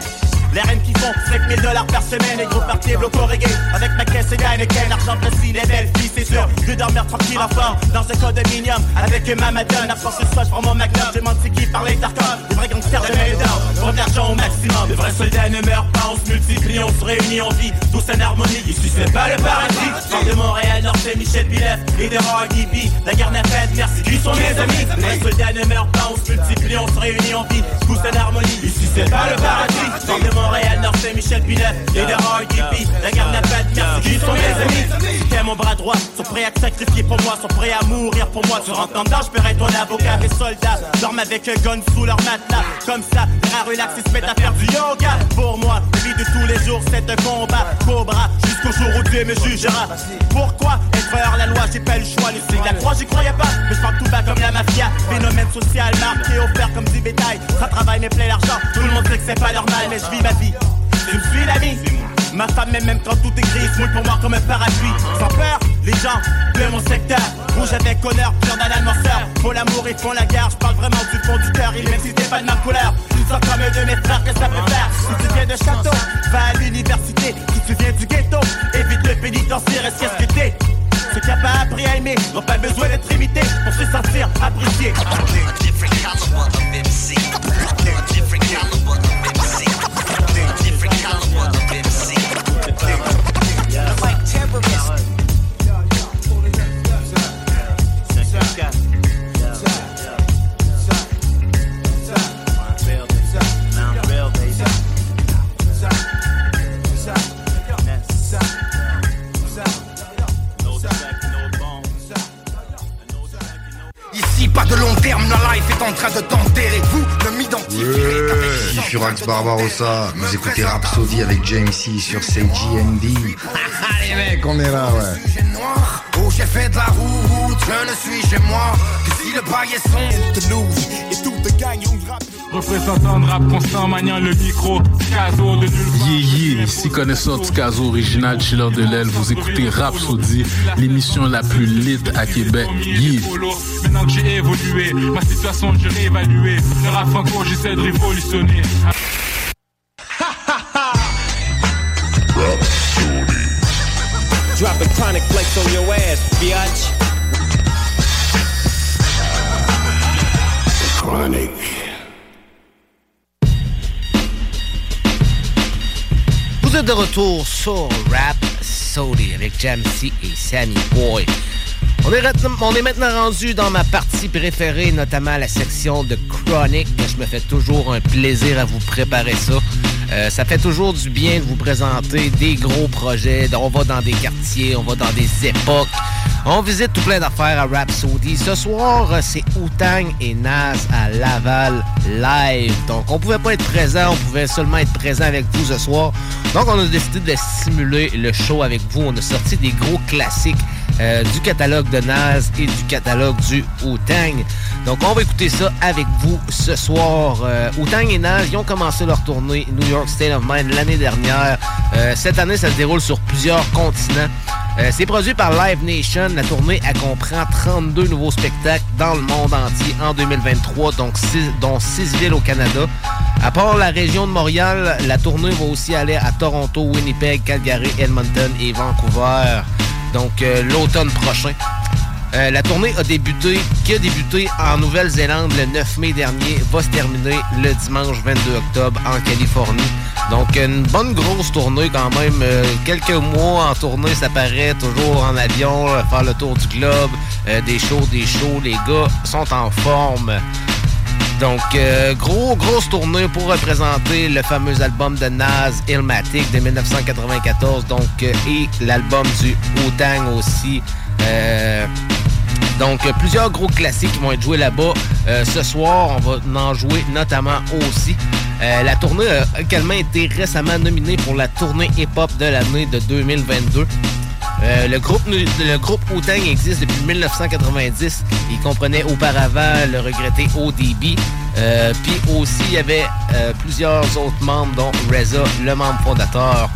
Les reines qui font 5000 dollars par semaine et gros parties bloco reggae. Avec ma caisse et Heineken, argent précis, les belles filles c'est sûr. Je dormir tranquille enfant dans un condominium. Avec ma madone, force ce soir je prends mon magnum Je demande c'est qui par l'intercom Les vrais gangsters de mes dents, l'argent au maximum. Les vrais soldats ne meurent pas, on se multiplie, on se réunit, on vit tous en harmonie. Ici c'est pas le paradis. Sors de Montréal, Nord c'est Michel Pilef et de RDP La guerre n'a pas de merci, qui sont mes amis. Les vrais soldats ne meurent pas, on se multiplie, on se réunit, on vit tous en harmonie. Ici c'est pas le paradis Montréal, Nord, c'est Michel Pinet et de RDP. La garde n'a pas de merci, qui sont mes amis. T'es mon bras droit, sont prêts à te sacrifier pour moi, sont prêts à mourir pour moi. Rentres en dedans, je paierai ton avocat. Mes soldats dorment avec un gun sous leur matelas. Comme ça, à relax, ils se mettent à faire du yoga. Pour moi, la vie de tous les jours, c'est un combat. Cobra, jusqu'au jour où Dieu me jugera. Pourquoi être hors la loi, j'ai pas le choix. Le signe, la croix, j'y croyais pas. Mais je parle tout bas comme la mafia. Phénomène social marqué, offert comme du bétail. Ça travaille, mais plaît l'argent. Tout le monde sait que c'est pas normal, mais je vis ma vie. Me suis l'ami Ma femme m'aime même quand tout est gris, mouille pour moi comme un parapluie. Sans peur, les gens de mon secteur. Rouge avec honneur, pur d'un amorceur. Faut l'amour et font la guerre, je parle vraiment du fond du cœur. Et même si t'es pas de ma couleur, tu sens comme de mes frères que ça peut faire. Si tu viens de château, va à l'université. Si tu viens du ghetto, évite le pénitencier, reste qu'est-ce que t'es? Ceux qui a pas appris à aimer n'ont pas besoin d'être imités pour se sentir appréciés. Life est en train de t'enterrer. Vous ne m'identifierez Ouais, Furax Barbarossa, vous écoutez Rhapsody avec James C sur CGND. Ah les mecs, on est là, ouais. noir, oh j'ai fait de la route, je ne suis chez moi que si le bail est sombre. Et toute gang Représentant de rap constant, maniant le micro, Caso de nulle Yeah, yeah, ici connaisseur du Caso original, chiller de l'aile, vous écoutez Rhapsody, l'émission la plus lit à Québec. Yeah. Maintenant que j'ai évolué, ma situation j'ai réévalué. Le rap franco, j'essaie de révolutionner. Drop a chronic flex on your ass, biatch. Chronic. De retour sur Rap Sody avec Jamsey et Sammy Boy. On est, ret- on est maintenant rendu dans ma partie préférée, notamment la section de Chronic. Je me fais toujours un plaisir à vous préparer ça. Euh, ça fait toujours du bien de vous présenter des gros projets. On va dans des quartiers, on va dans des époques. On visite tout plein d'affaires à Rhapsody. Ce soir, c'est Outang et Nas à Laval live. Donc, on pouvait pas être présent, on pouvait seulement être présent avec vous ce soir. Donc, on a décidé de simuler le show avec vous. On a sorti des gros classiques euh, du catalogue de Nas et du catalogue du Wu-Tang. Donc, on va écouter ça avec vous ce soir. Euh, Wu-Tang et Nas, ils ont commencé leur tournée New York State of Mind l'année dernière. Euh, cette année, ça se déroule sur plusieurs continents. Euh, c'est produit par Live Nation. La tournée, elle comprend 32 nouveaux spectacles dans le monde entier en 2023, donc six- dont 6 villes au Canada. À part la région de Montréal, la tournée va aussi aller à Toronto, Winnipeg, Calgary, Edmonton et Vancouver. Donc euh, l'automne prochain. Euh, la tournée a débuté, qui a débuté en Nouvelle-Zélande le 9 mai dernier, va se terminer le dimanche 22 octobre en Californie. Donc une bonne grosse tournée quand même. Euh, quelques mois en tournée, ça paraît toujours en avion, euh, faire le tour du globe, des shows, des shows. Les gars sont en forme. Donc, gros, grosse tournée pour représenter le fameux album de Nas, Illmatic, de 1994. Donc, et l'album du Wu-Tang aussi. Donc, plusieurs gros classiques vont être joués là-bas. Euh, ce soir, on va en jouer notamment aussi. Euh, la tournée a également été récemment nominée pour la tournée hip-hop de l'année de 2022. Euh, le groupe le groupe Wu-Tang existe depuis 1990. Il comprenait auparavant le regretté ODB. Puis aussi, il y avait plusieurs autres membres, dont Reza, le membre fondateur.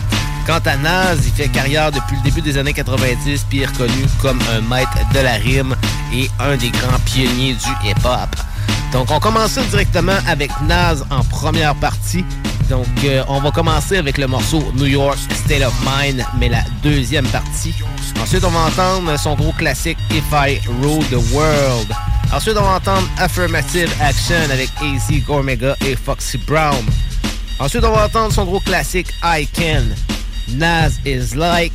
Quant à Nas, il fait carrière depuis le début des années 90, puis est reconnu comme un maître de la rime et un des grands pionniers du hip-hop. Donc, on commence directement avec Nas en première partie. Donc, euh, on va commencer avec le morceau New York State of Mind, mais la deuxième partie. Ensuite, on va entendre son gros classique If I Rule the World. Ensuite, on va entendre Affirmative Action avec AC Gormega et Foxy Brown. Ensuite, on va entendre son gros classique I Can. Nas is like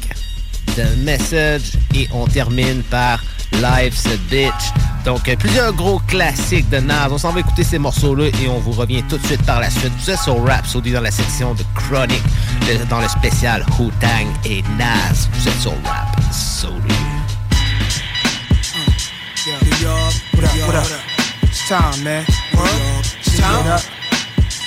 The Message et on termine par Life's a Bitch. Donc, euh, plusieurs gros classiques de Nas. On s'en va écouter ces morceaux-là et on vous revient tout de suite par la suite. Vous êtes sur Rap Saudi dans la section de Chronic, dans le spécial Wu Tang et Nas. Vous êtes sur time.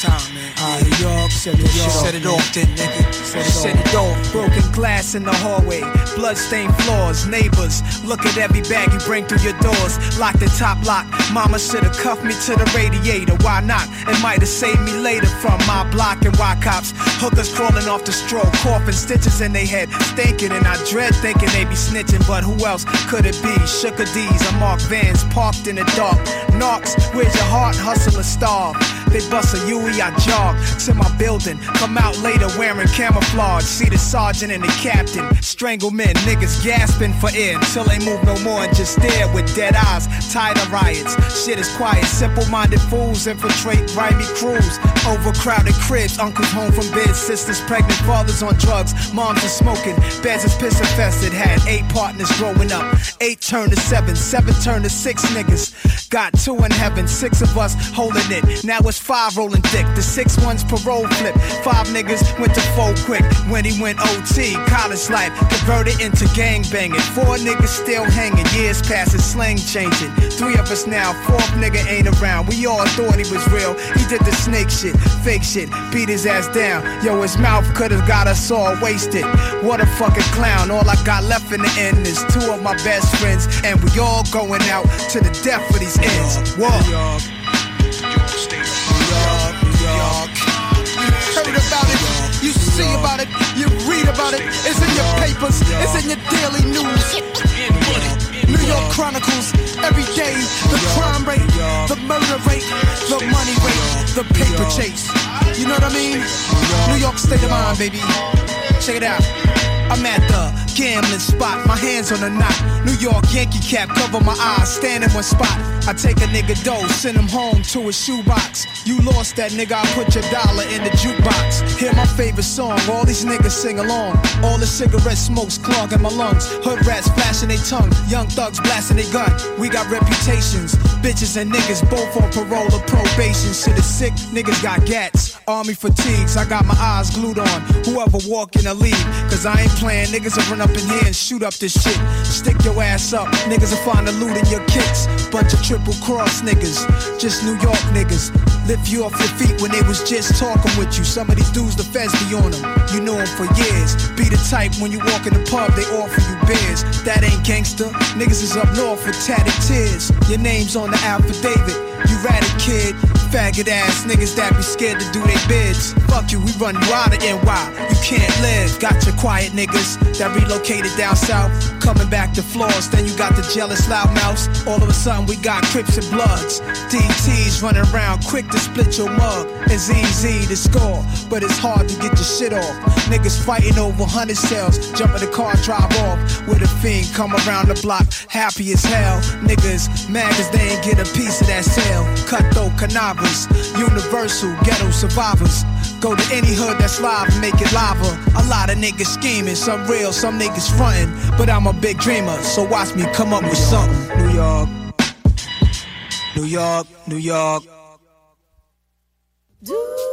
Time, man. Uh, New York, set it, York, set it off, then, nigga. Set it, set it off. Broken glass in the hallway, bloodstained floors, neighbors. Look at every bag you bring through your doors. Lock the top lock. Mama should've cuffed me to the radiator. Why not? It might've saved me later from my block and why cops. Hookers crawling off the stroke, coughing stitches in their head, stinking, and I dread thinking they be snitching. But who else could it be? Sugar D's, I'm mark vans parked in the dark. Knocks, where's your heart? Hustle or starve. They bust a Huey, I jog to my building. Come out later wearing camouflage. See the sergeant and the captain. Strangle men, niggas gasping for air until they move no more and just stare with dead eyes. Tired of riots. Shit is quiet. Simple minded fools infiltrate grimy crews. Overcrowded cribs. Uncles home from bed. Sisters pregnant. Fathers on drugs. Moms are smoking. Beds is piss infested. Had eight partners growing up. Eight turned to seven. Seven turned to six niggas. Got two in heaven. Six of us holding it. Now it's five rolling thick. The six ones parole flip. Five niggas went to four quick when he went OT. College life converted into gang banging. Four niggas still hanging. Years passing, slang changing. Three of us now. Fourth nigga ain't around. We all thought he was real. He did the snake shit, fake shit, beat his ass down. Yo, his mouth could've got us all wasted. What a fucking clown. All I got left in the end is two of my best friends, and we all going out to the death for these ends. Whoa. Heard about it, you see about it, you read about it. It's in your papers, it's in your daily news. New York Chronicles, every day, the crime rate, the murder rate, the money rate, the paper chase. You know what I mean? New York state of mind, baby. Check it out. I'm at the gambling spot, my hands on the knot. New York Yankee cap, cover my eyes, stand in one spot. I take a nigga dough, send him home to his shoebox. You lost that nigga, I put your dollar in the jukebox. Hear my favorite song, all these niggas sing along. All the cigarette smokes clogging my lungs. Hood rats flashing their tongue, young thugs blasting their gun. We got reputations, bitches and niggas both on parole or probation. Shit is sick, niggas got gats. Army fatigues, I got my eyes glued on. Whoever walk in the lead, cause I ain't playing. Niggas run up in here and shoot up this shit. Stick your ass up, niggas will find the loot in your kicks. Bunch of triple cross niggas, just New York niggas. Lift you off your feet when they was just talking with you. Some of these dudes, the feds be on them. You know them for years. Be the type when you walk in the pub, they offer you beers. That ain't gangster. Niggas is up north with tatted tears. Your name's on the affidavit. You ratted, kid. Faggot ass niggas that be scared to do their bids. Fuck you, we run you out of NY. You can't live. Got your quiet niggas that relocated down south, coming back to floors. Then you got the jealous loudmouths. All of a sudden, we got Crips and Bloods. DTs running around quick to split your mug. It's easy to score, but it's hard to get your shit off. Niggas fighting over hundred cells, jump in the car, drive off. With a fiend come around the block, happy as hell. Niggas mad cause they ain't get a piece of that sale. Cutthroat cannabis, universal ghetto survivors. Go to any hood that's live and make it lava. A lot of niggas scheming, some real, some niggas frontin'. But I'm a big dreamer, so watch me come up with something. New York, New York, New York. Life,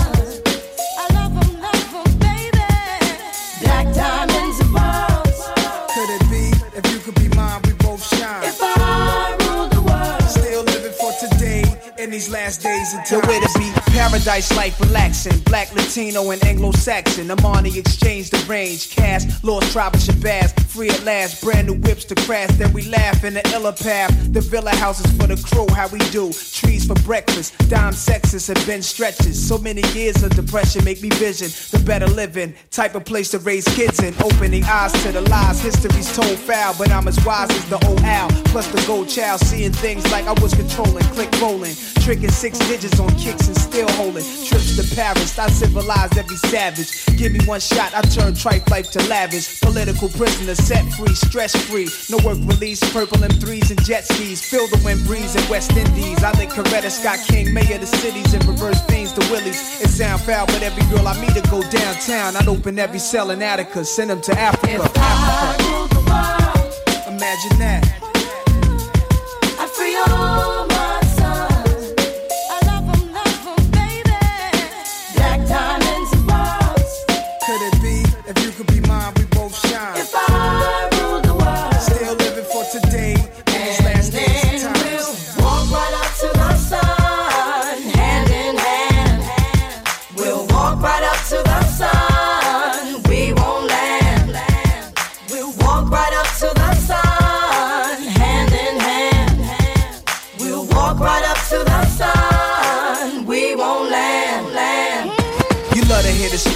In these last days. The way to be paradise life relaxing. Black, Latino, and Anglo-Saxon. Armani exchange the range. Cash, lost tribe of Shabazz. Free at last, brand new whips to crash. Then we laugh in the illa path. The villa houses for the crew, how we do. Trees for breakfast. Dime sexes have been stretches. So many years of depression make me vision the better living. Type of place to raise kids in. Opening eyes to the lies. History's told foul, but I'm as wise as the old owl. Plus the gold child, seeing things like I was controlling. Click rolling. Tricking six digits on kicks and still holding. Trips to Paris, I civilized every savage. Give me one shot, I turn tripe life to lavish. Political prisoner, set free, stress free. No work release, purple M3s and jet skis. Feel the wind breeze in West Indies. I think Coretta Scott King, mayor of the cities, and reverse fiends to Willies. It sound foul, but every girl I meet to go downtown. I'd open every cell in Attica, send them to Africa. Africa. Imagine that. I free all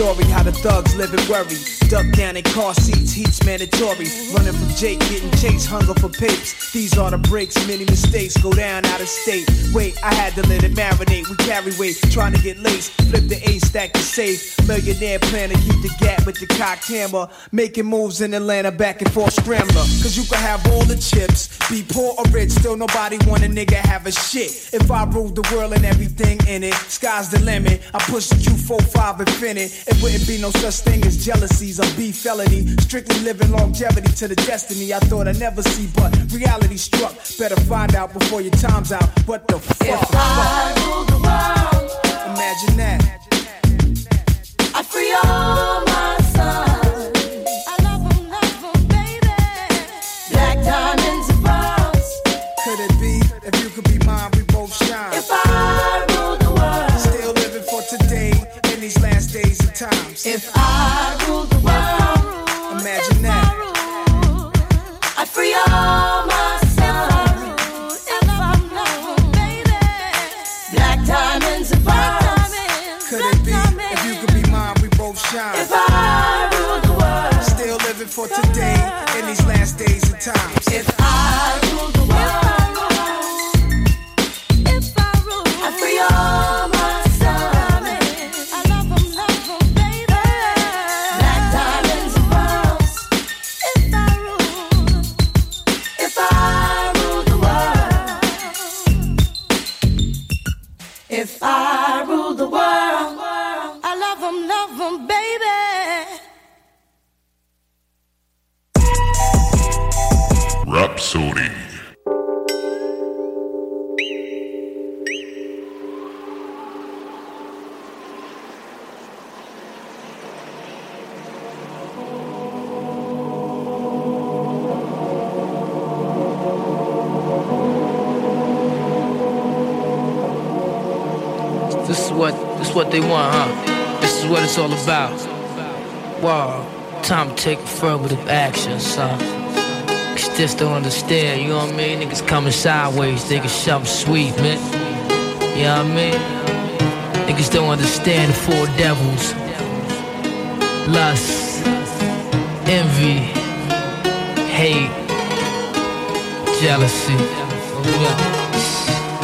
story how the thugs live in worry. Duck down in car seats, heat's mandatory. Running from Jake, getting chased, hunger for papes. These are the breaks, many mistakes go down out of state. Wait, I had to let it marinate. We carry weight, trying to get laced. Flip the A stack to safe. Millionaire plan to keep the gap with the cock hammer. Making moves in Atlanta, back and forth scrambler. Cause you can have all the chips, be poor or rich, still nobody want a nigga have a shit. If I ruled the world and everything in it, sky's the limit. I push the Q45 infinite. It wouldn't be no such thing as jealousies or beef felony. Strictly living longevity to the destiny I thought I'd never see, but reality struck. Better find out before your time's out. What the fuck? If I rule the world, Imagine that. I free all they want, huh? This is what it's all about. Wow, time to take affirmative action, son. Cause just don't understand, you know what I mean? Niggas coming sideways, thinking something sweet, man. You know what I mean? Niggas don't understand the four devils. Lust, envy, hate, jealousy.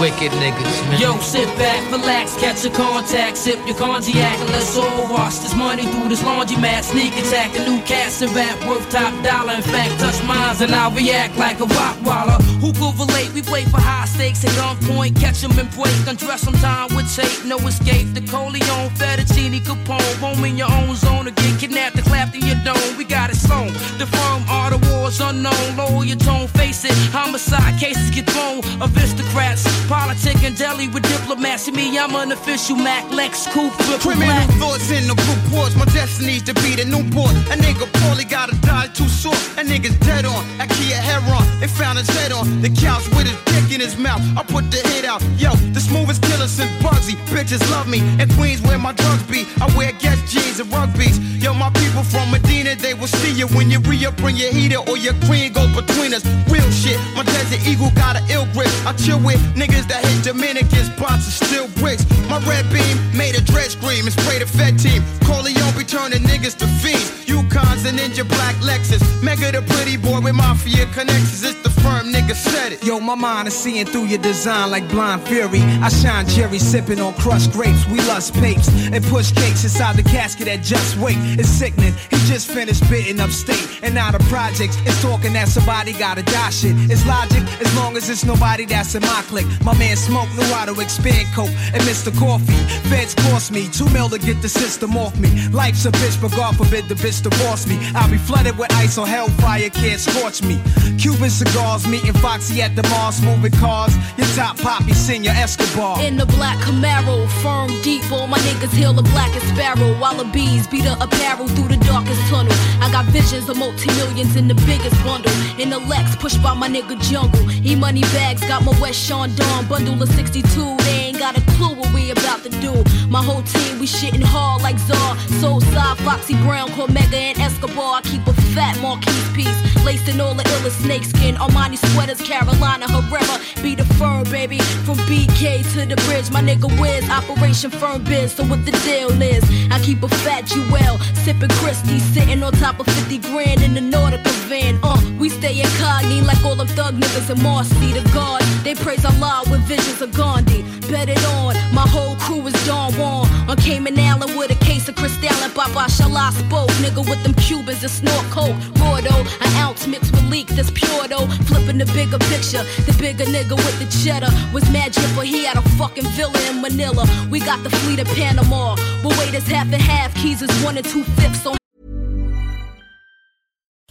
Wicked niggas, man. Yo, sit back, relax, catch a contact, sip your cognac, and let's all wash this money through this laundromat. Sneak attack, a new cast and rap worth top dollar. In fact, touch mines and I'll react like a rock waller. Who could relate? We play for high stakes at gunpoint, catch 'em and break, Undress them time with tape, no escape. The Corleone, Fettuccine, Capone, home in your own zone to get kidnapped and clapped in your dome. We got it sewn. The firm are the wars unknown. Lower your tone, face it. Homicide cases get thrown. Aristocrats, politic and deli with diplomats. See me, I'm an official Mac Lex triple Criminal black. thoughts in the reports. My destiny's to be the Newport. A nigga poorly gotta die too short. A nigga's dead on. That Kia Heron. They found his head on the couch with his dick in his mouth. I put the hit out. Yo, the smoothest killer since Bugsy. Bitches love me. In Queens where my drugs be. I wear Guess jeans and rugbies. Yo, my people from Medina, they will see you when you re-up, bring your heater or your queen go between us. Real shit. My Desert Eagle got an ill grip. I chill with niggas that hate Dominicans, and still bricks. My red beam made a dread scream and spray the Fed team. Corleone be turning niggas to fiends. Yukons and Ninja Black Lexus. Mega the pretty boy with mafia connections. It's the firm nigga said it. Yo, my mind is seeing through your design like blind fury. I shine Jerry sipping on crushed grapes. We lust papes and push cakes inside the casket at just wait. It's sickening. He just finished spitting upstate and now the projects It's talking that somebody gotta die shit. It's logic as long as it's nobody that's in my clique. My man Smoke knew how to expand coke and Mr. Coffee. Feds cost me two mil to get the system off me. Life's a bitch, but God forbid the bitch divorce me. I'll be flooded with ice on hellfire, can't scorch me. Cuban cigars, meeting Foxy at the Mars, moving cars. Your top poppy, Senor Escobar. In the black Camaro, firm deep, all my niggas hail the blackest sparrow. While the bees beat the apparel through the darkest tunnel. I got visions of multi-millions in the biggest bundle. In the Lex, pushed by my nigga Jungle. E money bags, got my West Sean Dawn bundle of 62. They ain't got a clue what we about to do. My whole team, we shitting hard like Czar. Soul side, Foxy Brown, Cormega, and Escobar. I keep a fat Marquise piece. Laced in all the illest snakeskin. Armani sweaters, Carolina Herrera. Be the firm, baby. From BK to the bridge, my nigga Wiz. Operation Firm Biz, so what the deal is? I keep a fat Jewel. Sipping Christie, sitting on top of 50 grand in the Nautica van. Uh, we stay incognito like all them thug niggas in Marcy the God. They praise Allah with visions of Gandhi. Bet it on, my whole crew is Don Juan. On Cayman Island with a case of Cristal and Papa Shala spoke. Nigga with them Cubans that snort coke. Raw an ounce mixed with leak that's pure though. Flipping the bigger picture. The bigger nigga with the cheddar was mad but he had a fucking villa in Manila. We got the fleet in Panama. But wait, it's half and half. Keys is one and two fifths on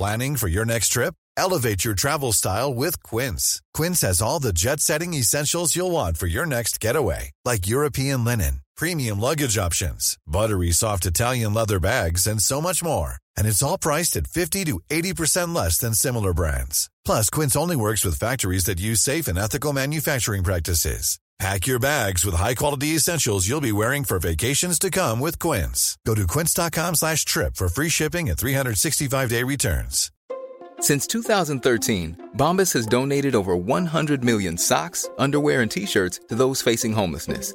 Planning for your next trip? Elevate your travel style with Quince. Quince has all the jet setting essentials you'll want for your next getaway, like European linen, premium luggage options, buttery soft Italian leather bags, and so much more. And it's all priced at 50 to 80% less than similar brands. Plus, Quince only works with factories that use safe and ethical manufacturing practices. Pack your bags with high-quality essentials you'll be wearing for vacations to come with Quince. Go to quince.com slash trip for free shipping and 365-day returns. Since 2013, Bombas has donated over 100 million socks, underwear, and t-shirts to those facing homelessness.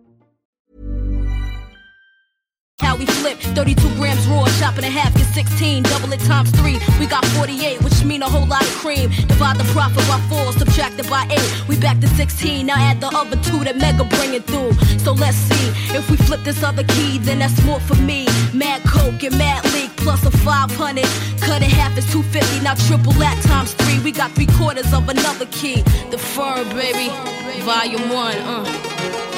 How we flip 32 grams raw, chop in half, get 16, double it times three. We got 48, which mean a whole lot of cream. Divide the profit by four, subtract it by eight. We back to 16, now add the other two that Mega bring it through. So let's see, if we flip this other key, then that's more for me. Mad Coke and Mad Leak plus a 500. Cut in half is 250, now triple that times three. We got three quarters of another key. The firm, baby, volume one, uh.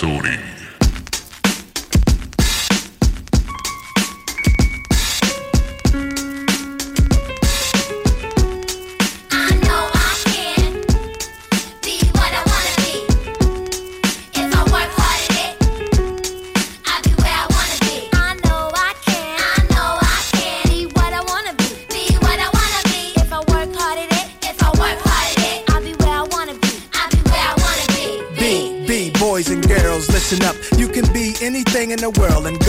Rapsodie.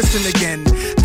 listen again.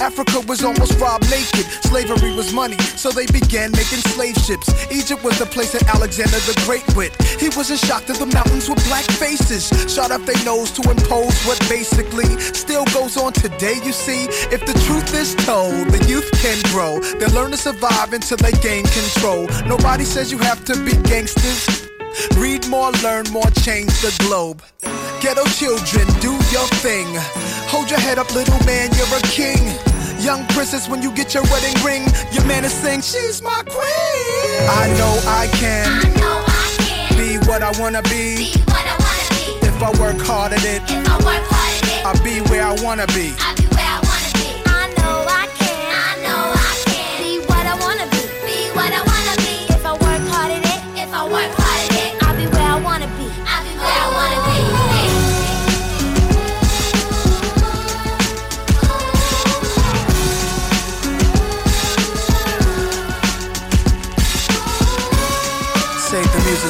Africa was almost robbed naked. Slavery was money, so they began making slave ships. Egypt was the place that Alexander the Great went. He wasn't shocked that the mountains were black faces. Shot up their nose to impose what basically still goes on today, you see. If the truth is told, the youth can grow. They learn to survive until they gain control. Nobody says you have to be gangsters. Read more, learn more, change the globe. Ghetto children, do your thing. Hold your head up, little man, you're a king. Young princess, when you get your wedding ring, your man is saying, She's my queen. I know I can. I know I can. Be what I wanna be. If I work hard at it, I'll be where I wanna be.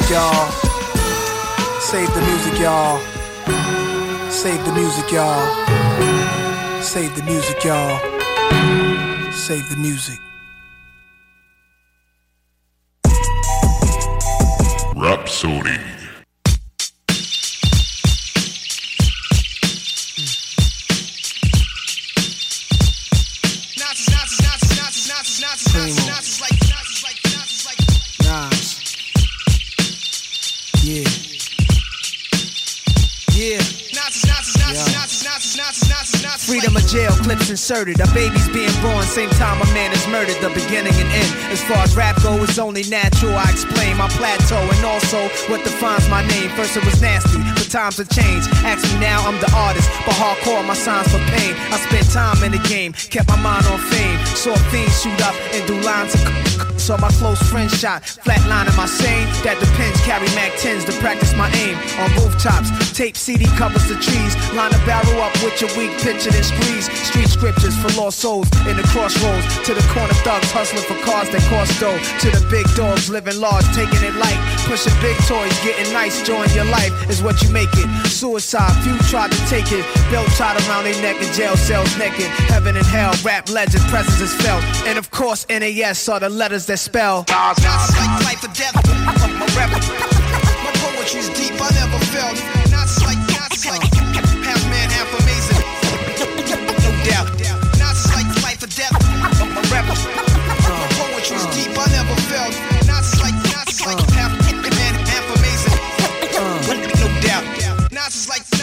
Music, y'all. Save the music, y'all. Save the music, y'all. Save the music, y'all. Save the music. Rapsodie. Freedom of jail, clips inserted. A baby's being born, same time a man is murdered. The beginning and end. As far as rap go, it's only natural. I explain my plateau and also what defines my name. First it was nasty, but times have changed. Ask me now, I'm the artist, but hardcore my signs for pain. I spent time in the game, kept my mind on fame. Saw fiends shoot up and do lines of. Saw my close friend shot, flatline in my sane. That depends, carry Mac 10s to practice my aim. On rooftops, tape CD covers the trees. Line a barrel up with your weak picture and squeeze. Street scriptures for lost souls in the crossroads. To the corner thugs hustling for cars that cost dough. To the big dogs living large, taking it light. Pushing big toys, getting nice, join your life is what you make it. Suicide, few tried to take it. Belt tied around their neck in jail cells naked. Heaven and hell, rap legend, presence is felt. And of course, NAS are the letters that spell. Nas like life or death. My poetry's deep. I never felt. Nas like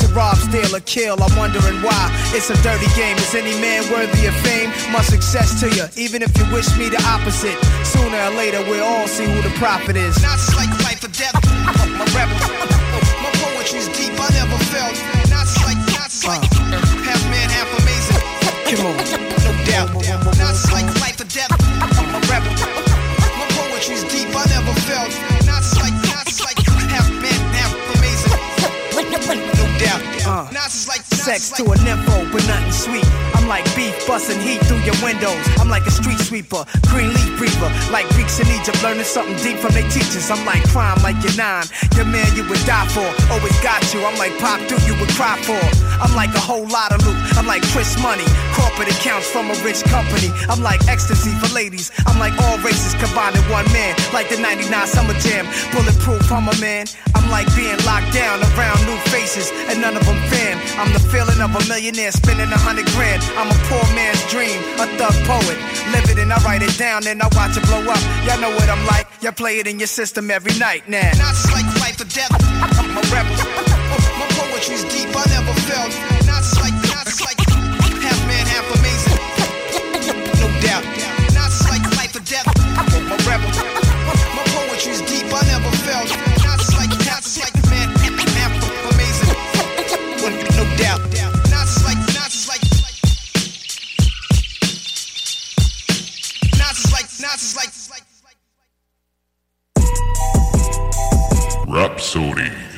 To rob, steal, or kill, I'm wondering why. It's a dirty game. Is any man worthy of fame? My success to you, even if you wish me the opposite. Sooner or later, we'll all see who the prophet is. Nas like life or death. My rap, my poetry's deep. I never felt. Nas like, Nas like uh. half man, half amazing. Come on. No doubt. Nas like life or death. Uh. is like Sex to a nympho, but nothing sweet. I'm like beef busting heat through your windows. I'm like a street sweeper, green leaf breather. Like Greeks in Egypt, learning something deep from their teachers. I'm like crime, like you're nine. Your man you would die for, always got you. I'm like pop through, you would cry for. I'm like a whole lot of loot. I'm like Chris Money, corporate accounts from a rich company. I'm like ecstasy for ladies. I'm like all races combined in one man. Like the 99 Summer Jam, bulletproof, I'm a man. I'm like being locked down around new faces, and none of them I'm the feeling of a millionaire spending a hundred grand. I'm a poor man's dream, a thug poet. Live it and I write it down, and I watch it blow up. Y'all know what I'm like. Y'all play it in your system every night now. Nas like life or death. My rap, my poetry's deep. I never felt. Nas Rapsodie.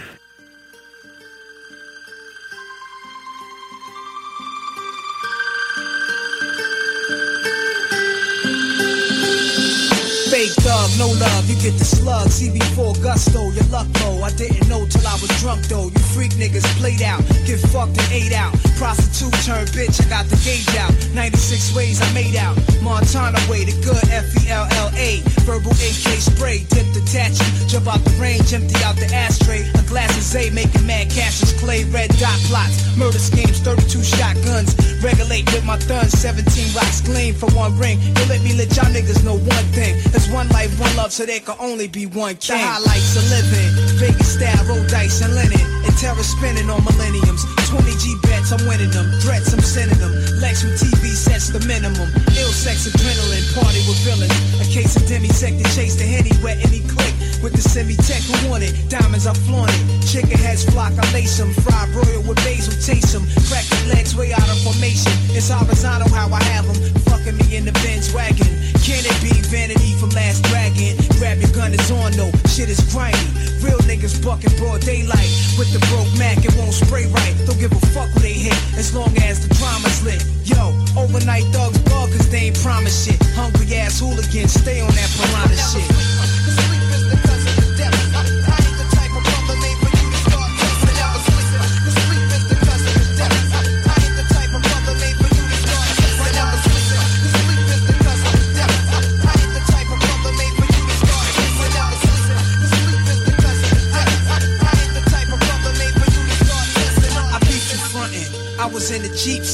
Fake thug, no love, you get the slug. CB4 gusto, your luck low. I didn't know till I was drunk though. You freak niggas played out, get fucked and ate out. Prostitute turned bitch, I got the gauge out. 96 ways I made out. Montana way, the good F E L L A. Verbal AK spray, dipped attach you. Jump out the range, empty out the ashtray. A glass of Zay, making mad cashes. Clay, red dot plots. Murder schemes, 32 shotguns. Regulate with my thuns, 17 rocks gleam for one ring. You let me let y'all niggas know one thing. There's one life, one love so there can only be one king. The highlights of living, Vegas style, roll dice and linen, and terror spinning on millenniums. 20 G bets, I'm winning them. Threats, I'm sending them. Lex with TV sets the minimum. Ill sex, adrenaline, party with villains. A case of demisec to chase the henny wet any click. With the semi-tech who want it, diamonds I flaunt it. Chicken heads flock, I lace them. Fried broil with basil, chase them. Crack legs way out of formation. It's horizontal how I have them. Fucking me in the Benz wagon. Can it be vanity from last dragon? Grab your gun, it's on though. Shit is grimy. Real niggas bucking broad daylight. With the broke Mac, it won't spray right. Don't give a fuck what they hit, as long as the drama's lit. Yo, overnight thugs bug, cause they ain't promise shit. Hungry ass hooligans, stay on that piranha shit.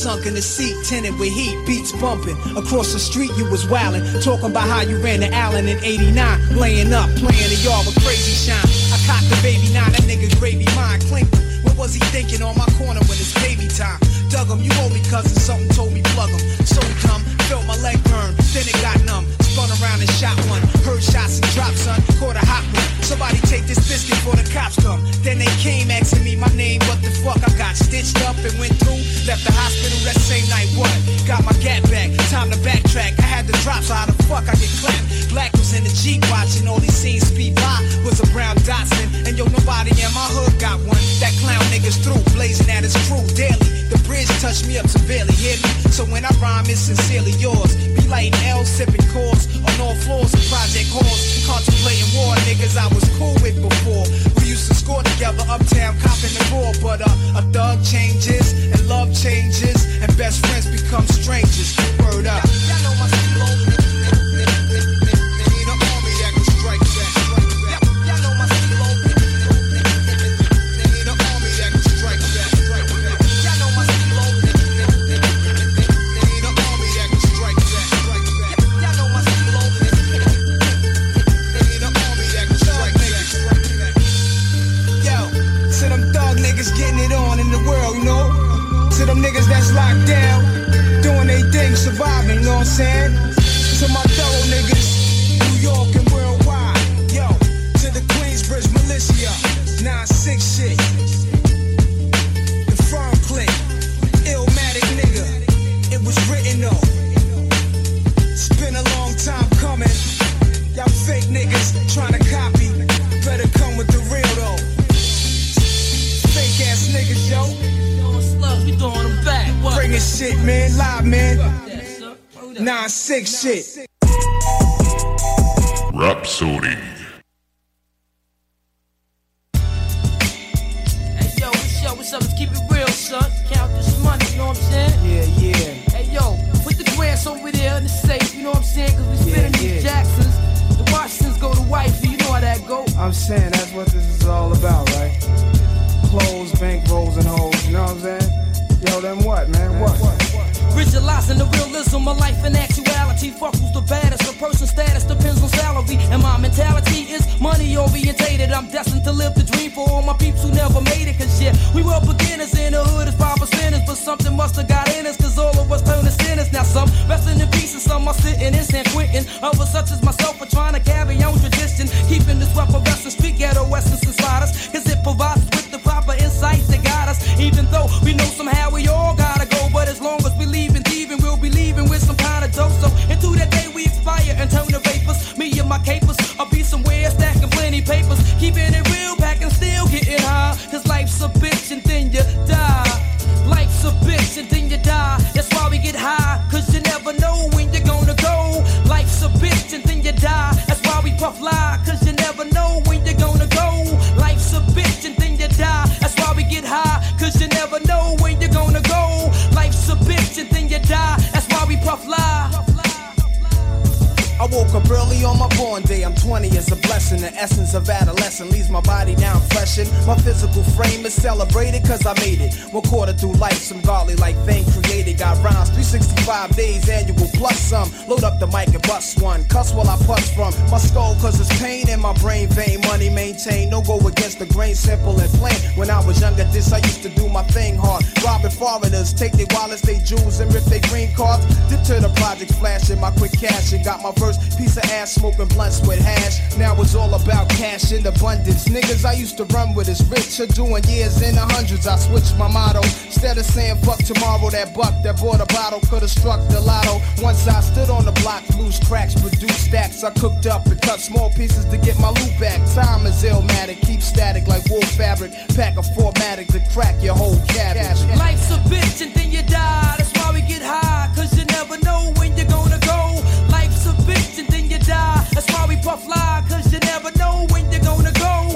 Sunk in the seat, tinted with heat, beats bumping. Across the street, you was wildin', talking about how you ran to Allen in 89. Laying up, playing the yard with crazy shine. I caught the baby nine, that nigga gravy mine. Clinked him. What was he thinking on my corner when it's baby time? Dug him, you owe me cousin, something told me plug him. So dumb, felt my leg burn, then it got numb. Spun around and shot one. Heard shots and drops, son. Caught a hot one. Somebody take this biscuit before the cops come. Then they came asking me my name. What the fuck? I got stitched up and went through. Left the hospital that same night. What? Got my gat back. Time to backtrack. I had the drops, so how the fuck I get clapped? Black in the Jeep watching all these scenes speed by. Was a brown Datsun. And yo, nobody in my hood got one. That clown niggas through. Blazing at his crew daily. The bridge touched me up severely. Hear me? So when I rhyme, it's sincerely yours. Be lighting L, sipping cores on all floors of Project Halls. Contemplating war, niggas I was cool with before. We used to score together uptown, copping the raw. But uh, a thug changes, and love changes, and best friends become strangers. Word up. Niggas that's locked down, doing they thing, surviving, you know what I'm saying? To my thorough niggas, New York and worldwide. Yo, to the Queensbridge militia, 9-6 shit. Man. Live, man. 9-6 shit. Rapsodie. Hey yo, what's up? What's up? Let's keep it real, son. Count this money, you know what I'm saying? Yeah, yeah. Hey yo, put the grants over there in the safe, you know what I'm saying? Cause we spinning Yeah, these. Jacksons. The Washingtons go to wifey, you know how that go. I'm saying that's what this is all about, right? Clothes, bank rolls, and hoes. You know what I'm saying? Yo, then what, man? What? Visualizing the realism of life and actuality. Fuck who's the baddest. A person's status depends on salary. And my mentality is money orientated. I'm destined to live the dream for all my peeps who never made it. Cause yeah, we were beginners in the hood as five percenters. But something must have got in us. Cause all of us turned to sinners. Now some resting in peace and some are sitting in San Quentin. Others such as myself are trying to carry on tradition. Keeping this weapon western street ghetto essence inside us. Cause it provides us with the proper insights that guide us. Even though we know somehow we all gotta go. My capers, I'll be somewhere stacking plenty papers. Keeping it real, packing still getting high. Cause life's a bitch and then you die. Life's a bitch and then you die. That's why we get high. Cause you never know when you're gonna go. Life's a bitch and then you die. That's why we puff lie. Woke up early on my born day. I'm 20 is a blessing. The essence of adolescence leaves my body down freshened. My physical frame is celebrated cause I made it. One quarter through life, some godly like thing created. Got rhymes 365 days annual plus some. Load up the mic and bust one. Cuss while I puss from my skull cause it's pain in my brain vein, money maintained. No go against the grain, simple and plain. When I was younger, this I used to do my thing hard. Robbing foreigners, take their wallets, they jewels, and rip their green cards. Dip to the project, flashing my quick cash, and got my first piece of ass smoking blunts with hash. Now it's all about cash in abundance. Niggas I used to run with is rich, are doing years in the hundreds. I switched my motto. Instead of saying fuck tomorrow, that buck that bought a bottle could've struck the lotto. Once I stood on the block, loose cracks, produced stacks. I cooked up and cut small pieces to get my loot back. Time is illmatic, keep static like wool fabric. Pack a formatic to crack your whole cabbage. Life's a bitch and then you die. That's why we get high, cause you never know when you're gonna go. Life's a bitch die. That's why we puff lie, cause you never know when you're gonna go.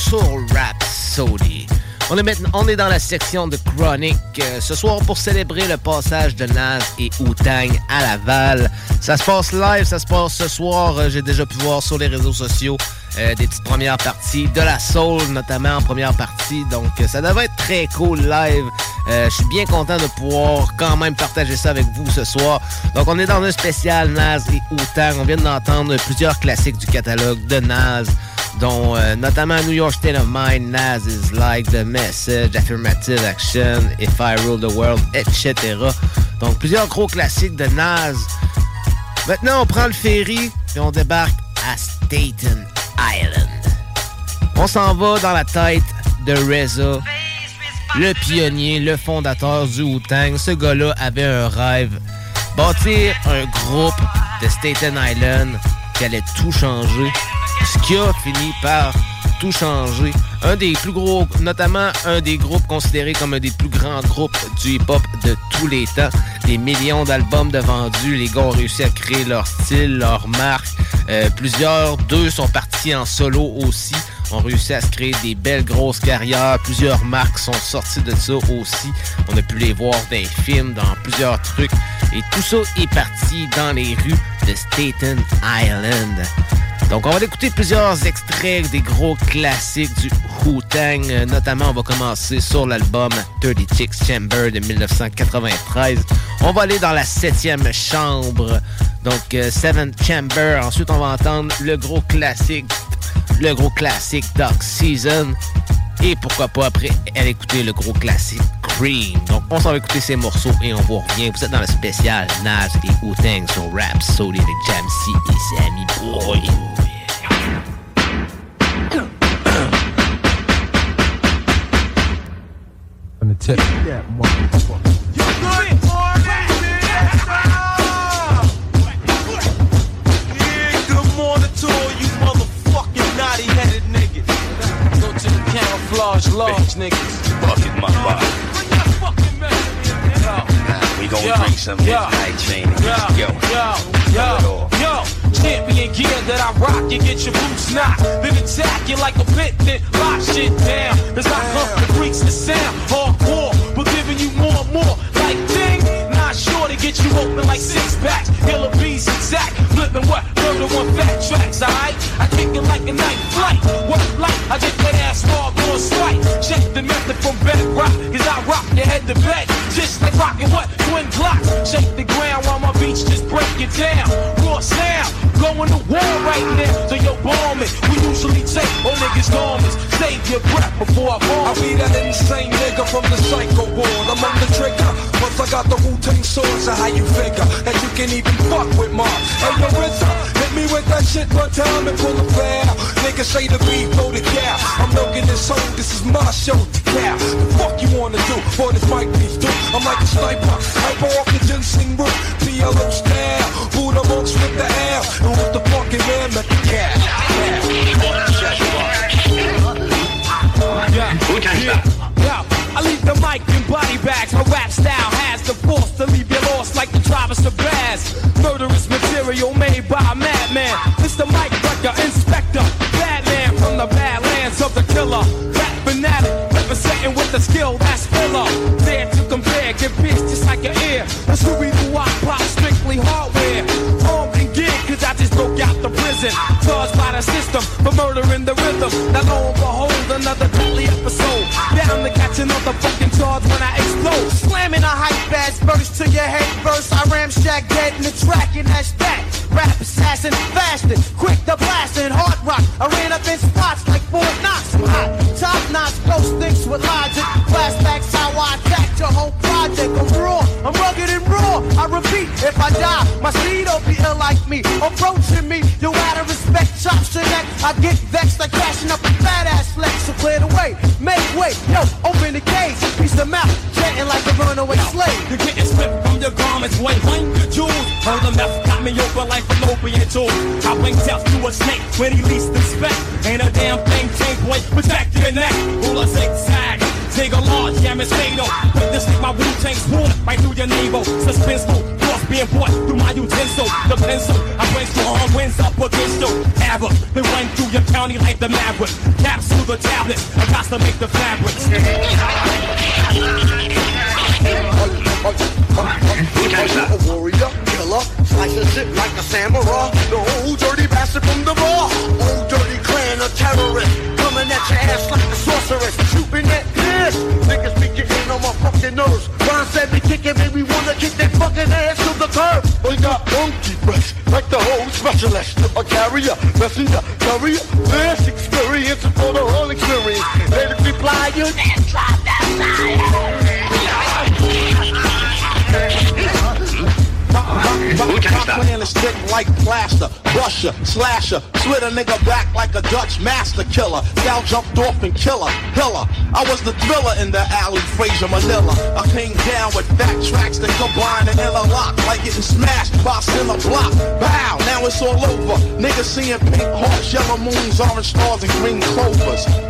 Sur Rap. On est maintenant, on dans la section de Chronic euh, ce soir pour célébrer le passage de Nas et Wu-Tang à Laval. Ça se passe live, ça se passe ce soir. Euh, J'ai déjà pu voir sur les réseaux sociaux euh, des petites premières parties de la soul, notamment en première partie. Donc euh, ça devrait être très cool live. Euh, Je suis bien content de pouvoir quand même partager ça avec vous ce soir. Donc on est dans un spécial Nas et Wu-Tang. On vient d'entendre plusieurs classiques du catalogue de Nas dont notamment New York State of Mind, Nas is like the message, Affirmative Action, If I Rule the World, etc. Donc plusieurs gros classiques de Nas. Maintenant, on prend le ferry et on débarque à Staten On s'en va dans la tête de Reza, le pionnier, le fondateur du Wu-Tang. Ce gars-là avait un rêve, bâtir un groupe de Staten Island qui allait tout changer ce qui a fini par tout changer. Un des plus gros, notamment un des groupes considérés comme un des plus grands groupes du hip-hop de tous les temps. Des millions d'albums de vendus. Les gars ont réussi à créer leur style, leur marque. Euh, plusieurs, deux sont partis en solo aussi. Ont réussi à se créer des belles grosses carrières. Plusieurs marques sont sorties de ça aussi. On a pu les voir dans les films, dans plusieurs trucs. Et tout ça est parti dans les rues de Staten Island. Donc, on va écouter plusieurs extraits des gros classiques du Wu-Tang. Euh, Notamment, on va commencer sur l'album 36 Chamber de 1993. On va aller dans la septième chambre. Donc, euh, Seventh Chamber. Ensuite, on va entendre le gros classique, le gros classique Dark Season. Et pourquoi pas après, aller écouter le gros classique Cream. Donc, on s'en va écouter ces morceaux et on vous revient. Vous êtes dans le spécial Nas et Wu-Tang sur Rap Sody avec Jam C et Sammy Boy. Go to the camouflage large niggas. Bucket my body. We gon' drink some midnight chain and yo, yo, yo, yo. Champion gear that I rock, you get your boots knocked. Then attack you like a pit, then lock shit down. As I hump the freaks the sound, hardcore, but giving you more and more. Get you open like six packs. Killer bees exact, flipping what? Murder one fat tracks, alright? I kick it like a night flight. What light? I get that ass raw on swipe. Check the method from bedrock, cause I rock your head to bed. Just like rocking what? Twin glocks. Shake the ground while my beats just break it down. Raw sound, going to war right now. So yo, bomb it. We usually take all niggas' garments. Save your breath before I bomb. I'll be that insane nigga from the psycho ward. I'm on the trigger, once I got the Wu-Tang swords, so how you figure that you can even fuck with Mark? Hey, yo, RZA, hit me with that shit one time and pull a foul. Niggas say the beef, go to cow. I'm milking this hole, this is my show to cow. The fuck you wanna do? Boy, this mic beef do. I'm like a sniper, hyper off the ginseng root. PLO style, Buddha monks with the L, and with the fucking man at the cat. Yeah. Yeah. Yeah. I leave the mic in body bags. My rap style has the force to leave you lost like the drivers to Baz. Murderous material made by a madman. Mr. Mike Rucker, Inspector, Batman from the badlands of the killer. Rap fanatic, representing with the skill that's filler. Dare to compare, get pierced just like your ear. That's who we do, I pop strictly hardware. Armed and geared, cause I just broke out the prison. Charged by the system for murdering the rhythm. Now lo episode. Down to catch another fucking charge when I explode. Slamming a hype ass verse to your head first. I ramshack dead in the track and that's that. Rap assassin, fasting, quick to blasting, hard rock. I ran up in spots like Fort Knox. Hot, top notch, ghost things with logic. Flashbacks how I attacked your whole project. I'm rugged and raw. I repeat, if I die, my seed will be ill like me. Approaching me, you out of respect, chops your neck. I get vexed like crashing up a fat ass flex. So clear the way, make way, yo, open the cage, piece of mouth, chanting like a runaway slave. You're getting stripped from your garments, boy. When you jewels, hold the meth, got me open like fallopian tube. I blink death to a snake when he least expect. Ain't a damn thing, tank boy, protect your neck. Rule a zigzag. Take a large, yeah, it's fatal. This like my Wu-Tang's wound right through your navel. Suspenseful, cross being brought through my utensil. The pencil, I bring strong winds up against you. Ever been run through your county like the maverick. Capsule the tablets, I got to make the fabrics. A warrior, killer, slices it like a samurai. The old dirty bastard from the bar. Old dirty clan of terrorists. Coming at your ass like a sorceress. Shooting that specialist. A carrier, messenger, courier. This experience for the whole experience. Let it reply, you plan is stick like plaster, brusher, slasher, slit a nigga back like a Dutch master killer. Gal jumped off and killer, pillar. I was the thriller in the alley, Frazier Manila. I came down with fat tracks that combine and interlock, like getting smashed by a center block. Bow, now it's all over. Niggas seeing pink hearts, yellow moons, orange stars, and green clovers.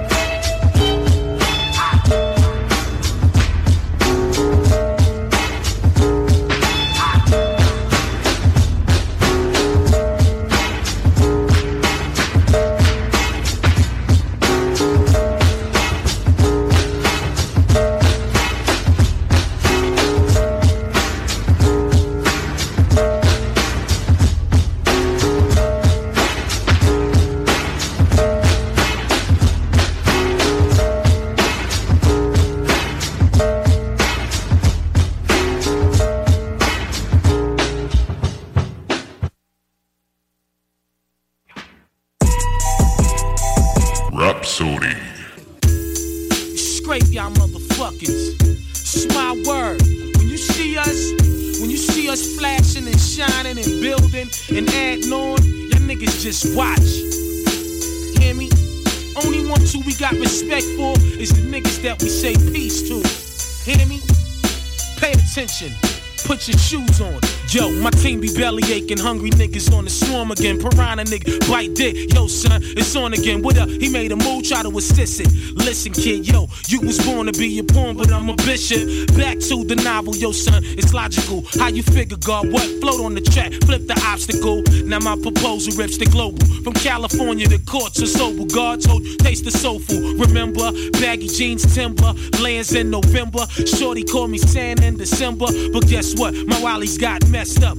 Belly aching, hungry niggas on the swarm again. Piranha nigga, bite dick. Yo, son, it's on again. What up? He made a move, try to assist it. Listen, kid, yo, you was born to be a pawn, but I'm a bishop. Back to the novel, yo, son, it's logical. How you figure, God? What? Float on the track, flip the obstacle. Now my proposal rips the global. From California to courts to sober. God told, taste the soul food. Remember, baggy jeans, timber, lands in November. Shorty called me sand in December. But guess what? My Wally's got messed up.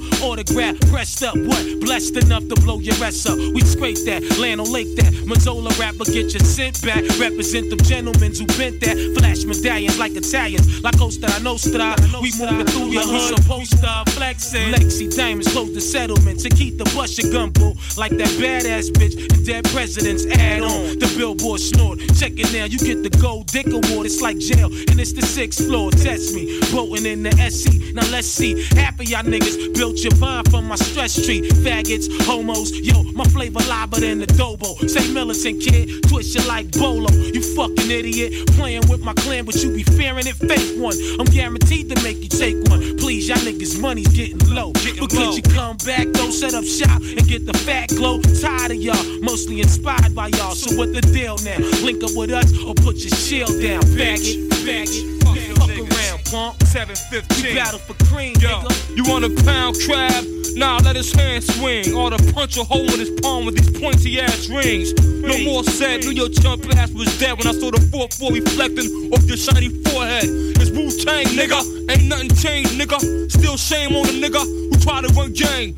Autograph pressed up. What? Blessed enough to blow your rest up. We scrape that, land on lake that. Mazzola rapper get your scent back. Represent them gentlemen who bent that. Flash medallions like Italians. like Costa Nostra. We moving through your hood. Supposed to flexing. Lexi Diamonds close the settlement. To keep the bust your gun boo. Like that badass bitch and dead presidents add on. The billboard snort. Check it now. You get the gold dick award. It's like jail. And it's the sixth floor. Test me. Boating in the SC. Now let's see. Half of y'all niggas built your from my stress tree. Faggots, homos. Yo, my flavor liver than the dobo. Say militant kid. Twist you like Bolo. You fucking idiot. Playing with my clan, but you be fearing it. Fake one. I'm guaranteed to make you take one. Please, y'all niggas money's getting low. but could you come back though? Set up shop and get the fat glow. Tired of y'all. Mostly inspired by y'all. So what the deal now? Link up with us or put your shield down. Faggot, faggot. Fuck punk. 715. We battle for cream, Yo, nigga. you want a pound crab? Nah, let his hand swing. Or to punch a hole in his palm with these pointy ass rings. No more said, knew your chump ass was dead when I saw the 4-4 reflecting off your shiny forehead. It's Wu Tang, nigga. Ain't nothing changed, nigga. Still shame on the nigga try to run gang.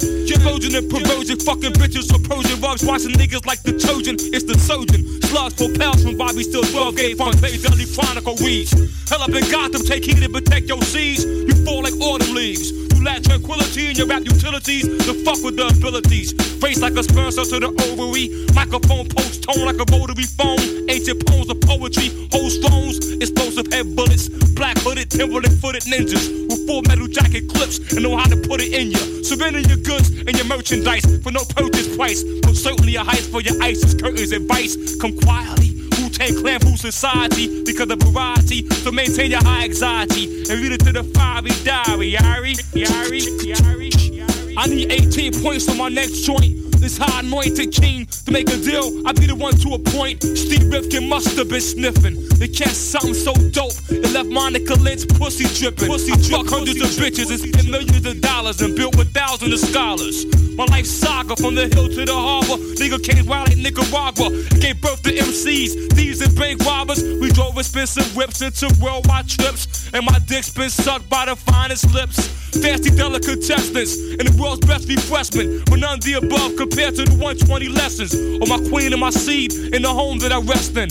Trojan and perversion, fucking bitches for Persian rugs. Watching niggas like the Trojan, it's the surgeon. Slugs for pals from Bobby Still 12 gave front page Dudley Chronicle weeds. Hell up in Gotham, take heed and protect your seeds. You fall like autumn leaves. You lack tranquility in your rap utilities. The fuck with the abilities. Face like a sperm cell to the ovary. Microphone post tone like a rotary phone. Ancient poems of poetry. Hold stones. Explosive head bullets. Black hooded, Timberland footed ninjas. With full metal jacket clips and know how to put it in you. Surrender your goods and your merchandise for no purchase price. But certainly a heist for your ISIS curtains advice. Come quietly. Wu-Tang Clan food society because of variety. So maintain your high anxiety and read it to the fiery diary. Yari, yari, yari, yari. I need 18 points on my next joint. This high anointed king to make a deal. I be the one to appoint. Steve Rifkin must have been sniffing. They catch something so dope. It left Monica Lynch pussy dripping. Pussy I fuck hundreds of bitches and spend millions of dollars and built with thousands of scholars. My life saga from the hill to the harbor. Nigga came wild like Nicaragua. Gave birth to MCs, thieves and bank robbers. We drove expensive whips into worldwide trips. And my dick's been sucked by the finest lips. Fancy delicatessens and the world's best refreshment. But none of the above compared to the 120 lessons. Of my queen and my seed in the home that I rest in.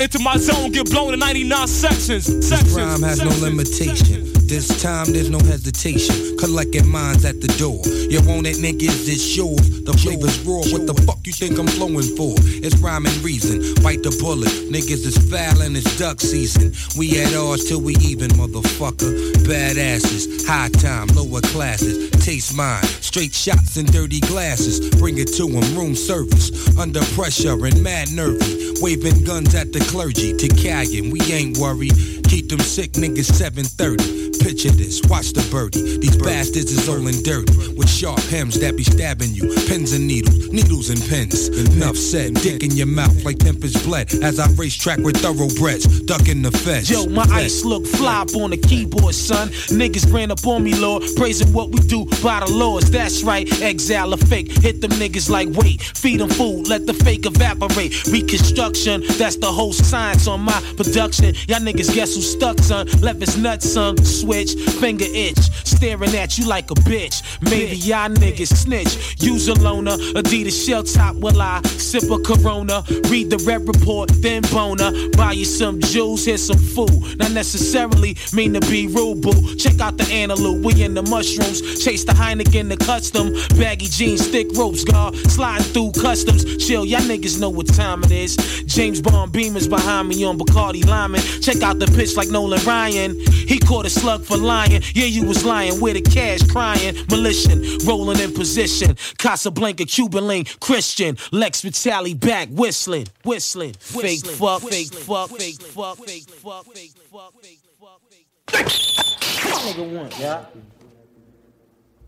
Into my zone, get blown in 99 sections. sections Rhyme has no sections. limitation. This time there's no hesitation. Collecting minds at the door. You want it, niggas, it's yours. The flavor's raw. What the fuck you think I'm flowing for? It's rhyme and reason. Bite the bullet. Niggas is foul and it's duck season. We at ours till we even, motherfucker. Badasses, high time, lower classes. Taste mine. Straight shots and dirty glasses. Bring it to 'em, room service. Under pressure and mad nervy. Waving guns at the clergy. To Callion, we ain't worried. Keep them sick niggas 730. Picture this, watch the birdie. These bastards is all in dirty. With sharp hems that be stabbing you. Pins and needles, needles and pins. Enough said, dick in your mouth like Tempest bled. As I race track with thoroughbreds, ducking the feds. Yo, my ice look fly up on the keyboard, son. Niggas ran up on me, Lord, praising what we do by the laws. That's right, exile a fake. Hit them niggas like wait, feed them food, let the fake evaporate. Reconstruction, that's the whole science on my production. Y'all niggas guess stuck, son? Left his nuts, son. Switch, finger itch, staring at you like a bitch. Maybe y'all niggas snitch. Use a loner, Adidas shell top. Will I sip a Corona? Read the red report, then boner. Buy you some jewels, here's some food. Not necessarily mean to be rude, boo. Check out the antelope, we in the mushrooms. Chase the Heineken, the custom. Baggy jeans, thick ropes, guard. Sliding through customs. Chill, y'all niggas know what time it is. James Bond Beamers behind me on Bacardi Limon. Check out the pitch like Nolan Ryan. He caught a slug for lying. Yeah, you was lying. Where the cash crying. Militia, rolling in position. Casablanca, Cuban link, Christian. Lex Vitale back, whistling, whistling. Fake fuck, fake fuck, fake fuck, fake fuck, fake fuck, fake fuck. Nigga one, yeah.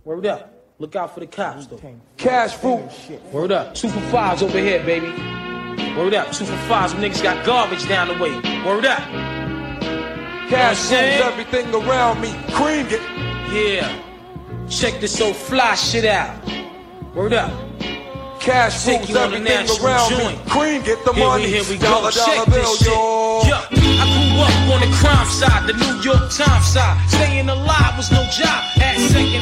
Word up. Look out for the cops, though. Cash fruit. Word up. Two for fives over here, baby. Word up. Two for fives. Them niggas got garbage down the way. Word up. Cash You know what I'm rules everything around me. Cream it. Yeah. Check this old fly shit out. Word up. Cash Take rules you everything natural around joint. me. Cream get the Here money. we, here we dollar, go. dollar Check bill, this shit. yo. Yo, I grew up on the crime side, the New York Times side. Staying alive was no job. at second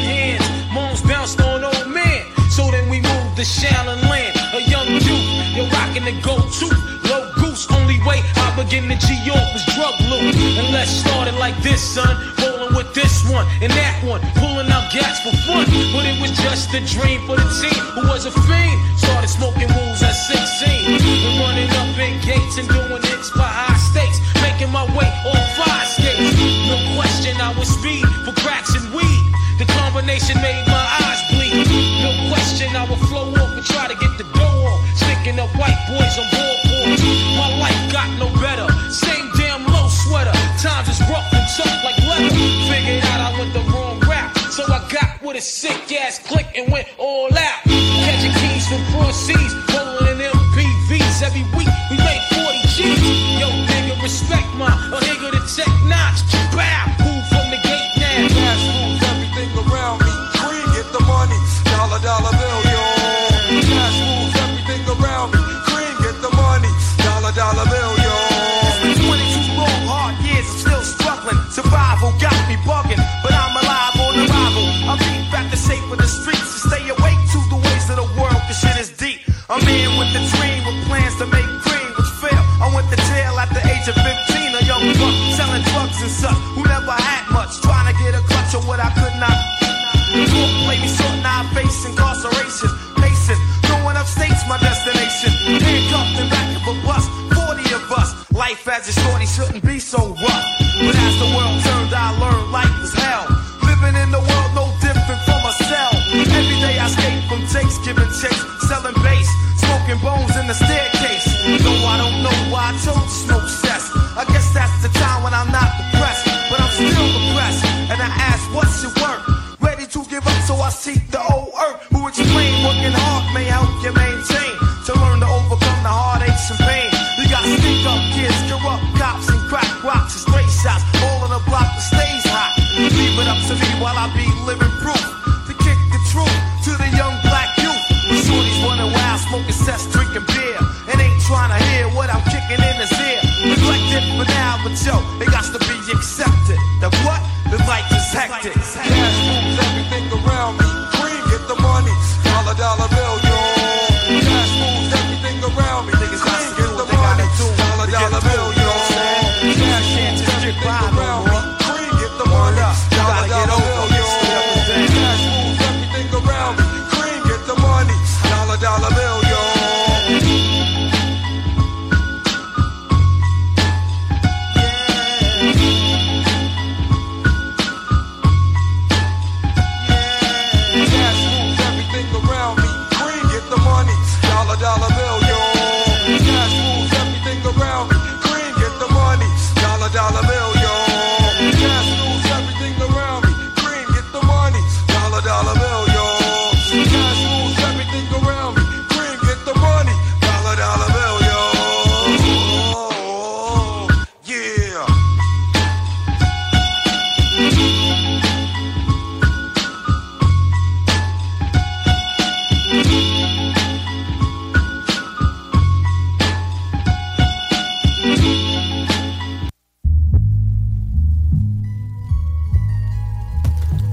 G York was drug loot. And let's start it like this, son. Rolling with this one and that one, pulling out gas for fun. But it was just a dream for the team who was a fiend. Started smoking rules at 16. And running up in gates and doing hits by high stakes. Making my way on five skates. No question, I was speed for cracks and weed. The combination made my eyes bleed. No question, I would flow off and try to get the dough off. Sticking up white boys on board sick ass click and went all out. Catching keys from cross seas. Life as a shorty shouldn't be so rough. But as the world turned, I learned life was hell. Living in the world no different from a cell. Every day I escape from takes, giving chase, selling bass, smoking bones in the staircase. Though I don't know why I chose smoke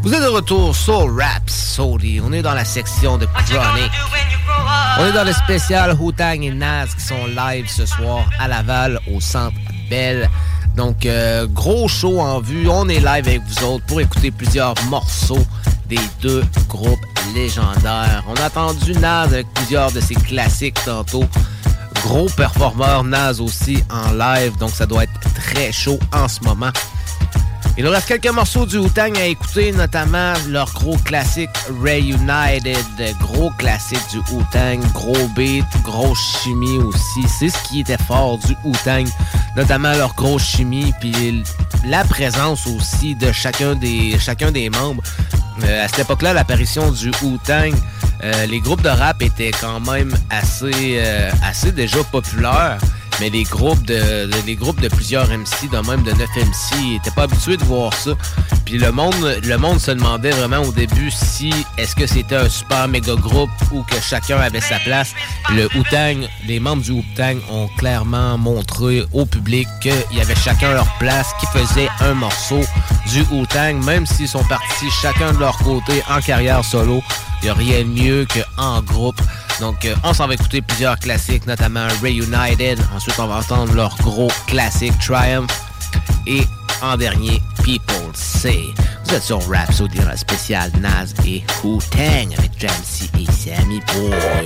Vous êtes de retour sur Rap Sody. On est dans la section de Chronic. On est dans le spécial Wu-Tang et Nas qui sont live ce soir à Laval au Centre Bell. Donc, euh, gros show en vue. On est live avec vous autres pour écouter plusieurs morceaux des deux groupes légendaires. On a entendu Nas avec plusieurs de ses classiques tantôt. Gros performeur Nas aussi en live, donc ça doit être très chaud en ce moment. Il nous reste quelques morceaux du Wu-Tang à écouter, notamment leur gros classique Reunited, gros classique du Wu-Tang, gros beat, grosse chimie aussi. C'est ce qui était fort du Wu-Tang, notamment leur grosse chimie, puis la présence aussi de chacun des, chacun des membres. Euh, à cette époque-là, l'apparition du Wu-Tang, euh, les groupes de rap étaient quand même assez, euh, assez déjà populaires. Mais les groupes de, les groupes de plusieurs MC, de même de 9 MC, n'étaient pas habitués de voir ça. Puis le monde, le monde se demandait vraiment au début si est-ce que c'était un super méga groupe ou que chacun avait sa place. Le Wu-Tang, les membres du Wu-Tang ont clairement montré au public qu'il y avait chacun leur place, qui faisait un morceau du Wu-Tang, même s'ils sont partis chacun de leur côté en carrière solo. Il n'y a rien de mieux qu'en groupe. Donc, euh, on s'en va écouter plusieurs classiques, notamment Reunited. Ensuite, on va entendre leur gros classique Triumph. Et en dernier, People Say. Vous êtes sur Rhapsody dans la spéciale Naz et Wu-Tang avec Jamsey et Sammy Boy.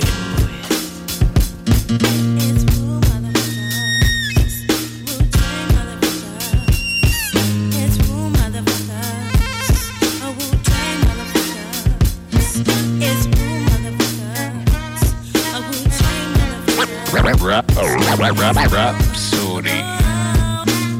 Rapsodie.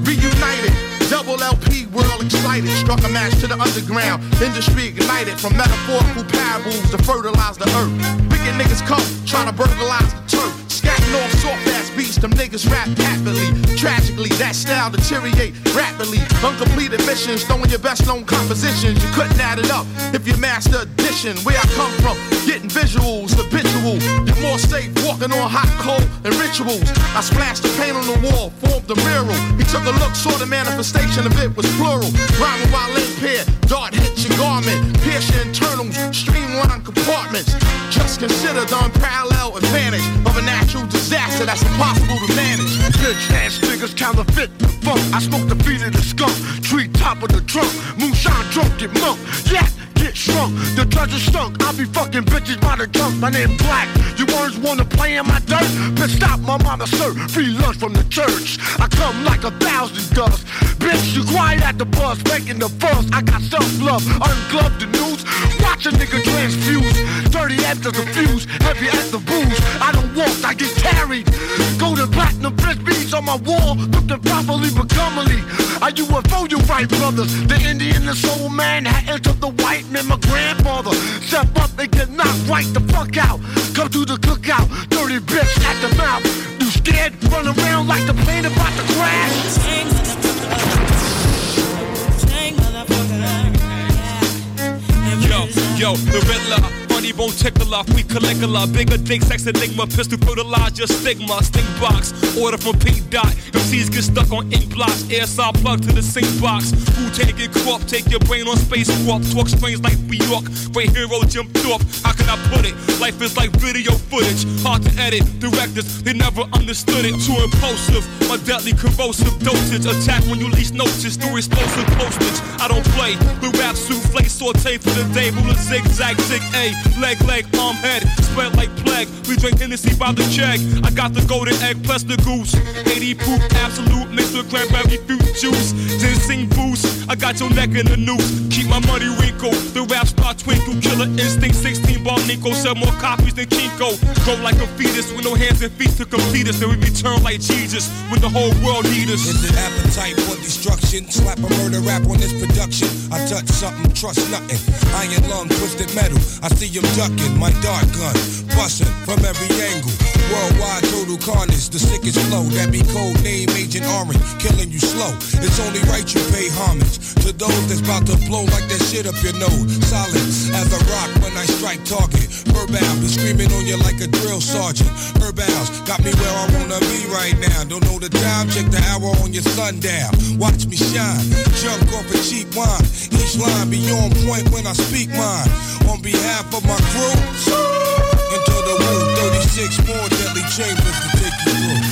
Reunited, double LP, world excited. Struck a match to the underground. Industry ignited from metaphorical parables to fertilize the earth. Wicked niggas come, trying to burglarize the turf. Scatting off soft ass beats, them niggas rap happily. Tragically, that style deteriorate rapidly. Uncompleted missions, throwing your best known compositions. You couldn't add it up if you master addition. Where I come from, getting visuals, habitual. You're more safe walking on hot coal and rituals. I splashed the paint on the wall, formed a mural. He took a look, saw the manifestation of it was plural. Rhyming while in pair, dart hits your garment, pierce your internals, streamline compartments. Just consider the unparalleled advantage of a natural disaster that's impossible to manage. Bitch ass niggas counterfeit the funk. I smoke the feet of the skunk, tree top of the trunk. Moonshine drunk get monk. Yeah, get shrunk. The is stunk. I be fucking bitches by the junk. My name Black. You words wanna play in my dirt? Bitch, stop my mama, sir. Free lunch from the church. I come like a thousand dust. Bitch, you quiet at the bus, making the fuss. I got self-love, ungloved the news. Watch a nigga transfuse. Dirty after the fuse, heavy as the booze. I don't walk, I get carried. Golden platinum beads on my wall, looking properly but comely. I UFO, you right, brothers. The Indian, the soul man, had entered the white man, my grandfather. Step up and get knocked right the fuck out. Come to the cookout, dirty bitch at the mouth. You scared? Run around like the plane about to crash. Yo, yo, the Riddler, funny bone tickler, we Caligula, bigger dick, sex enigma, pistol fertilize your stigma, sting box, order from Pink Dot, MCs get stuck on ink blocks, air saw plug to the sink box, who take it crop, take your brain on space warp, talk strange like New York, great hero Jim Thorpe, how can I put it? Life is like video footage, hard to edit, directors, they never understood it, too impulsive, my deadly corrosive dosage, attack when you least notice, through explosive postage, I don't play, with rap souffle, saute for the day, ruler zigzag, zig A, leg, leg, arm, head, spread like plague. We drink Hennessy by the check. I got the golden egg plus the goose. 80 proof, absolute, mixed with cranberry fruit juice. Ginseng boost, I got your neck in the noose. Keep my money wrinkle. The rap star twinkle, killer instinct, 16 ball Nico. Sell more copies than Kinko. Grow like a fetus with no hands and feet to complete us. Then we return like Jesus when the whole world need us. Is it appetite for destruction? Slap a murder rap on this production. I touch something, trust nothing. Iron lung, twisted metal. I see him ducking my dart gun, busting from every angle. Worldwide total carnage, the sickest flow. That be code name Agent Orange, killing you slow. It's only right you pay homage to those that's about to blow like that shit up your nose. Solid as a rock when I strike target. Herbal be screaming on you like a drill sergeant. Herbals got me where I wanna be right now. Don't know the time, check the hour on your sundown. Watch me shine, jump off a cheap wine. Each line be on point when I speak mine. On behalf of my crew, into the woo, 36 more deadly chambers to take you through.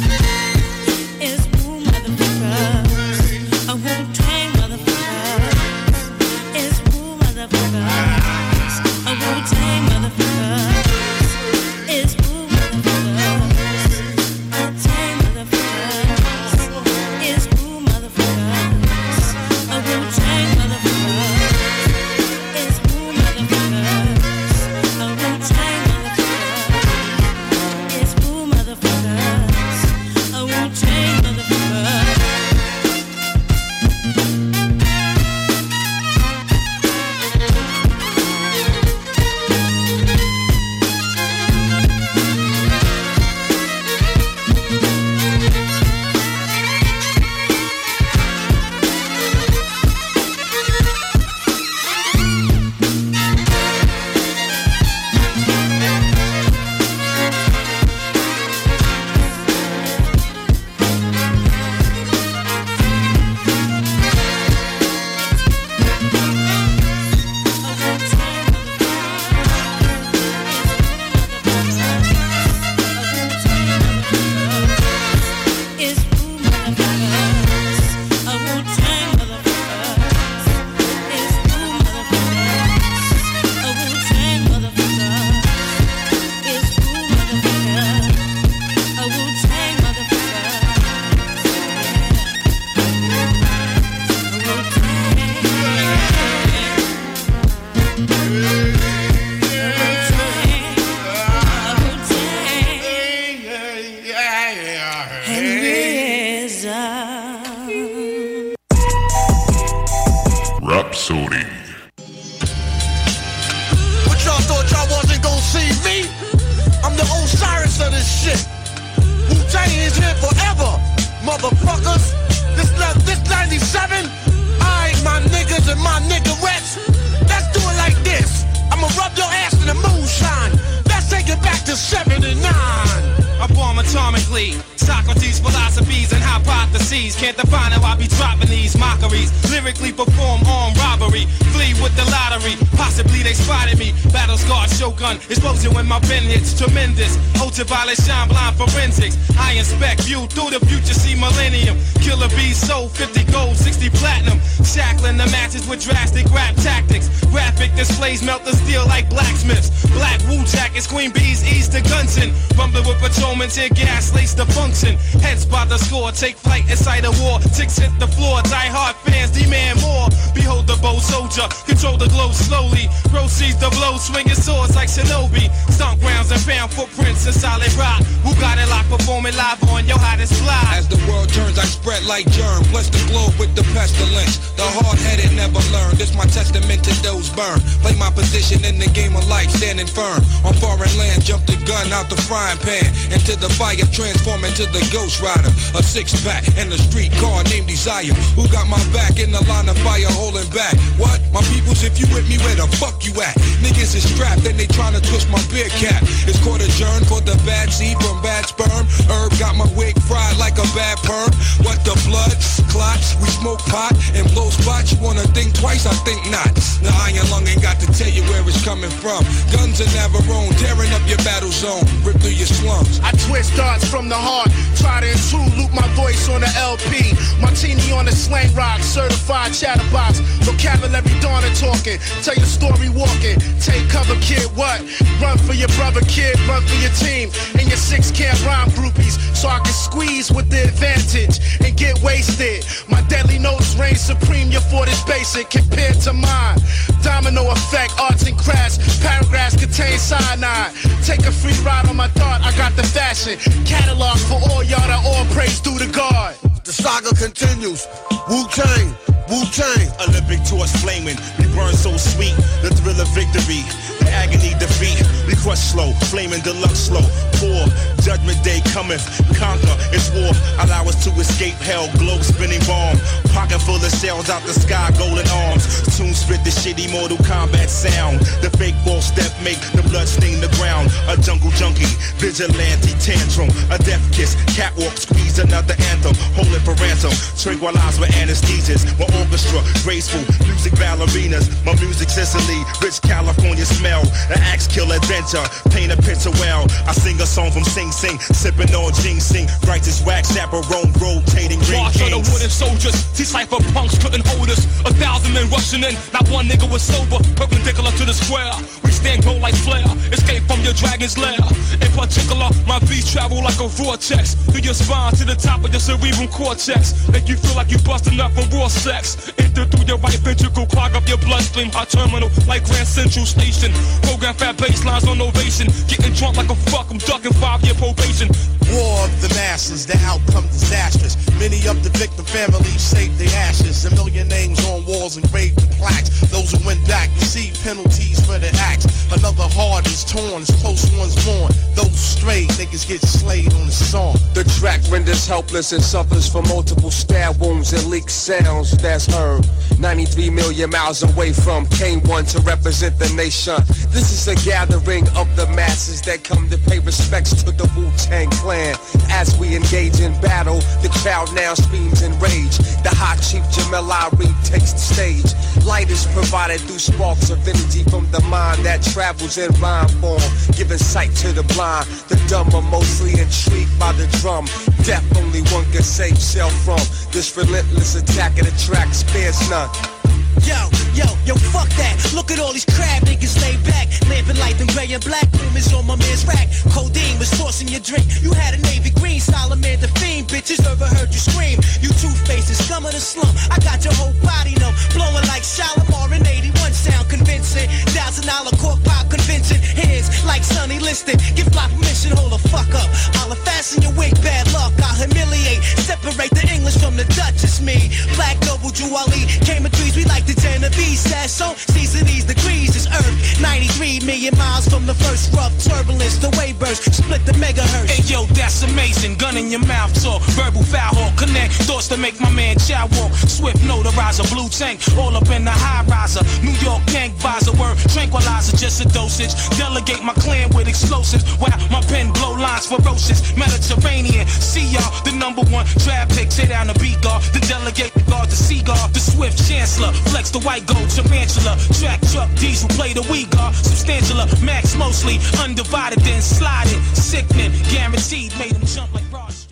Atomically. Socrates' philosophies and hypotheses can't define how I be dropping these mockeries. Lyrically perform armed robbery, flee with the lottery. Possibly they spotted me. Battle scarred shogun, explosion when my pen hits. Tremendous. Ultraviolet shine blind forensics. I inspect view through the future, see millennium. Killer bees sold 50 gold, 60 platinum. Shackling the matches with drastic rap tactics. Graphic displays melt the steel like blacksmiths. Black wool jackets, queen bees ease to Gunson. Rumbling with patrolmen, gas, lace the function. Heads by the score, take flight inside a war. Ticks hit the floor, die hard fans demand more. Behold the bold soldier, control the glow slowly. Proceeds the blow, swinging swords like shinobi. Stomp grounds and found footprints in solid rock. Who got it locked, performing live on your hottest fly? As the world turns, I spread like germ. Bless the globe with the pestilence. The hard-headed never learn. This my testament to those burn. Play my position in the game of life, standing firm. On foreign land, jump the gun out the frying pan. Into the fire, transform into the ghost rider. A six-pack and a street car named Desire. Who got my back in the line of fire holding back? What? My peoples, if you with me, where the fuck you at? Niggas is strapped and they tryna twist my beer cap. It's court adjourned for the bad seed from bad sperm. Herb got my wig fried like a bad perm. What the blood? Clots, we smoke pot and blow spots. You wanna think twice? I think not. The iron lung ain't got to tell you where it's coming from. Guns never own, tearing up your battle zone. Rip through your slums. I twist darts from the heart. Try to intrude, loop my voice on the LP. Martini on the slang rock, certified chatterbox. Vocabulary dawning talking. Tell your story walking. Take cover, kid. What? Run for your brother, kid. Run for your team. And your six camp rhyme groupies. So I can squeeze with the advantage and get wasted. My deadly notes reign supreme. Your fort is basic compared to mine. Domino effect, arts and crafts. Paragraphs contain cyanide. Take a free ride on my thought. I got the fashion. Catalog for all y'all that all praise due to God. The saga continues. Wu Tang, Wu Tang. Olympic torch flaming, we burn so sweet. The thrill of victory, the agony defeat. We crush slow, flaming deluxe slow. Poor judgment day cometh, conquer. It's war. Allow us to escape hell. Globe spinning bomb, pocket full of shells out the sky, golden arms. Tune spit the shitty Mortal Kombat sound. The fake ball step make the blood stain the ground. A jungle junkie, vigilante tantrum, a death kiss, catwalk squeeze another anthem. Hold it for ransom, tranquilize with anesthesias. Orchestra, graceful, music ballerinas. My music Sicily, rich California smell. An axe kill adventure, paint a picture well. I sing a song from Sing Sing, sipping on ginseng. Righteous wax, chaperone, rotating ring March of the wooden soldiers. These cypher punks couldn't hold us. A thousand men rushing in. Not one nigga was sober. Perpendicular to the square. We stand cold like flare. Escape from your dragon's lair. In particular, my beats travel like a vortex. Through your spine to the top of your cerebral cortex. Make you feel like you busting up from raw sex. Enter through your right ventricle, clog up your bloodstream. Hot terminal like Grand Central Station. Program fat baselines on ovation. Getting drunk like a fuck. I'm ducking five year probation. War of the masses, the outcome disastrous. Many of the victim families saved their ashes. A million names on walls engraved with plaques. Those who went back receive penalties for their acts. Another heart is torn, as close ones mourn. Those stray niggas get slayed on the song. The track renders helpless and suffers from multiple stab wounds and leaked sounds that's heard. 93 million miles away from K1 to represent the nation. This is a gathering of the masses that come to pay respects to the Wu-Tang Clan. As we engage in battle, the crowd now screams in rage. The hot chief Jamel Ari takes the stage. Light is provided through sparks of energy from the mind that travels in rhyme form, giving sight to the blind. The dumb are mostly intrigued by the drum. Death only one can save self from. This relentless attack of the track spares none. Yo, yo, yo, fuck that. Look at all these crab niggas laid back. Lamping light in gray and black. Rumors on my man's rack. Codeine was tossing your drink. You had a navy green, Solomon the fiend. Bitches never heard you scream. You two faces, scum of the slum. I got your whole body numb. Blowing like Shalimar in 81 sound convincing. Thousand dollar cork pop convincing. Hands like Sonny Liston. Give block permission, hold the fuck up. I'll fasten your wig, bad luck. I'll humiliate. Separate the English from the Dutch. It's me. Black Noble Juwali. Came in trees, we like the Genovese. Sasso, season these degrees. It's Earth. 93 million miles from the first rough turbulence, the wave burst, split the megahertz. Hey yo, that's amazing. Gun in your mouth, talk. Verbal foul hawk. Connect thoughts to make my man chow walk. Swift notarizer, blue tank. All up in the high riser. New York gang visor. Word tranquilizer, just a dosage. Delegate my clan with explosives. Wow, my pen blow lines ferocious. Mediterranean. See y'all, the number one trap pick. Say down the B guard. The delegate, the guard, the seagull. The swift chancellor. The white gold tarantula. Track truck diesel. Play the we guard. Substantial. Max mostly. Undivided then sliding. Sickening. Guaranteed. Made him jump like Ross.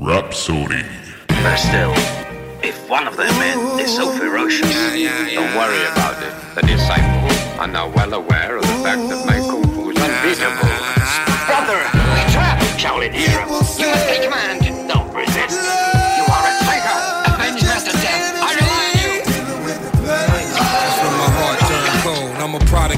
Rapsodie. But still, if one of the men is so ferocious, Don't worry about it. The disciples are now well aware of the fact that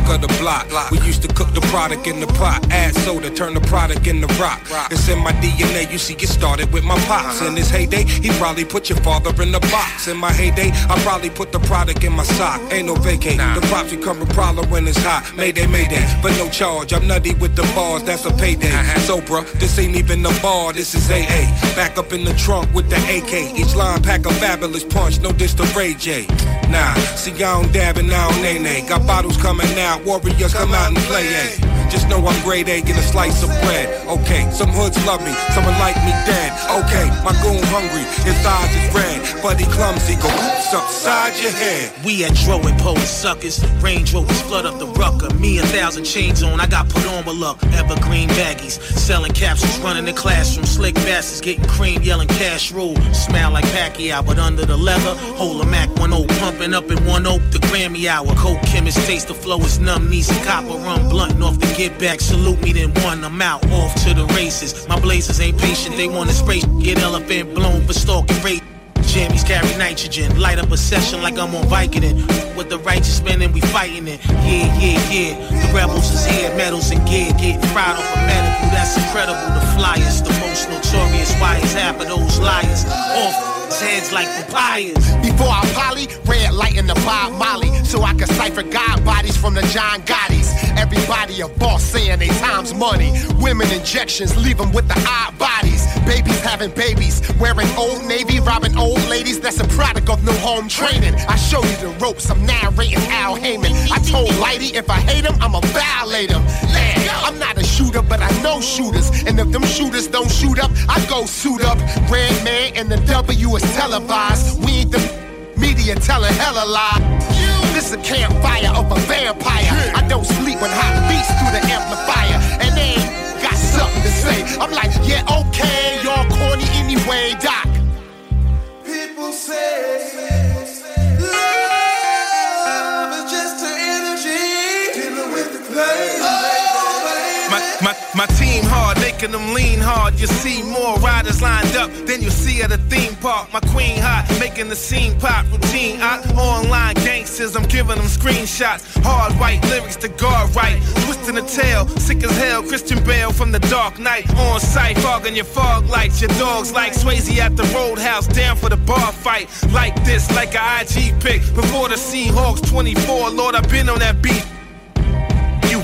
Product of the block. We used to cook the product in the pot, add soda, turn the product into rock. It's in my DNA. You see, it started with my pops. In his heyday, he probably put your father in the box. In my heyday, I probably put the product in my sock. Ain't no vacate. The props become a problem when it's hot. Mayday, mayday, but no charge. I'm nutty with the bars. That's a payday. So, bruh, this ain't even a bar. This is AA. Back up in the trunk with the AK. Each line pack a fabulous punch. No diss to Ray J. Nah, see, I don't dab and I don't nay nay. Got bottles coming out. Warriors come out and play. A. Just know I'm grade A, get a slice of bread. Okay, some hoods love me, someone like me dead. Okay, my goon hungry, his eyes is red. Buddy clumsy, go oops upside your head. We at Dro and suckers. Range Rovers flood up the rucker. Me a thousand chains on, I got put on with luck. Evergreen baggies, selling capsules, running the classroom. Slick bastards getting cream, yelling cash rule. Smell like Pacquiao, but under the leather, hold a Mac 10 pumping up in one oak. The Grammy hour, coke chemist taste the flow is numb. Knees and copper run blunt off the get back. Salute me then one. I'm out off to the races. My blazers ain't patient, they want to spray. Get elephant blown for stalking rape. Jammies carry nitrogen, light up a session like I'm on Vicodin. With the righteous men and we fighting it. Yeah, yeah, yeah. The rebels is here, medals and gear, getting fried off a medical. That's incredible. The flyers, the most notorious. Why is half of those liars off his heads like papayas? Before I poly, red light in the Bob Molly, so I can cipher God bodies from the John Gottis. Everybody a boss saying they time's money. Women injections leave them with the odd bodies. Babies having babies, wearing old navy, robbing old ladies. That's a product of no home training. I show you the ropes, I'm narrating Al Heyman. I told Lighty if I hate him, I'ma violate him. I'm not a shooter, but I know shooters. And if them shooters don't shoot up, I go suit up. Red man and the W is televised. We ain't the media telling hella lie. This a campfire of a vampire. I don't sleep when hot beats through the amplifier. And they ain't got something to say. I'm like, yeah, okay, y'all corny anyway, Doc. People say love is just an energy dealing with the. My, my, my making them lean hard. You see more riders lined up than you see at a theme park. My queen hot, making the scene pop routine. I, online gangsters, I'm giving them screenshots. Hard white lyrics to guard right. Twisting the tail, sick as hell. Christian Bale from the dark night. On sight, fogging your fog lights. Your dogs like Swayze at the roadhouse, down for the bar fight. Like this, like a IG pic. Before the Seahawks 24, Lord, I've been on that beat.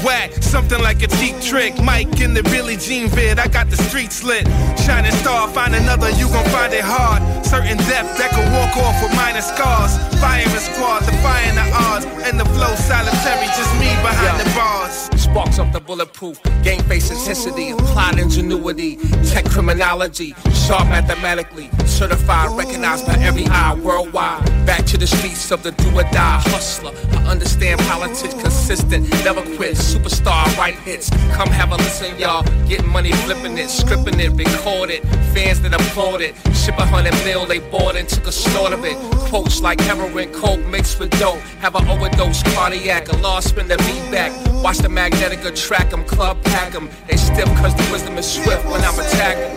Whack, something like a cheap trick. Mike in the Billie Jean vid, I got the street slit. Shining star, find another, you gon' find it hard. Certain depth that could walk off with minor scars. Firing squad, defying the odds. And the flow solitary, just me behind the bars. Sparks up the bulletproof, game face intensity, applied ingenuity, tech criminology, sharp mathematically, certified, recognized by every eye worldwide. Back to the streets of the do or die hustler. I understand politics, consistent, never quit, superstar, write hits. Come have a listen, y'all. Get money flipping it, scripting it, record it. Fans that applaud it, ship a hundred mil, they bought and took a snort of it. Quotes like heroin, coke mixed with dope. Have an overdose, cardiac, a lost spin the beat back. Watch the magnetic track 'em, club pack 'em. They stiff cause the wisdom is swift when I'm attacking.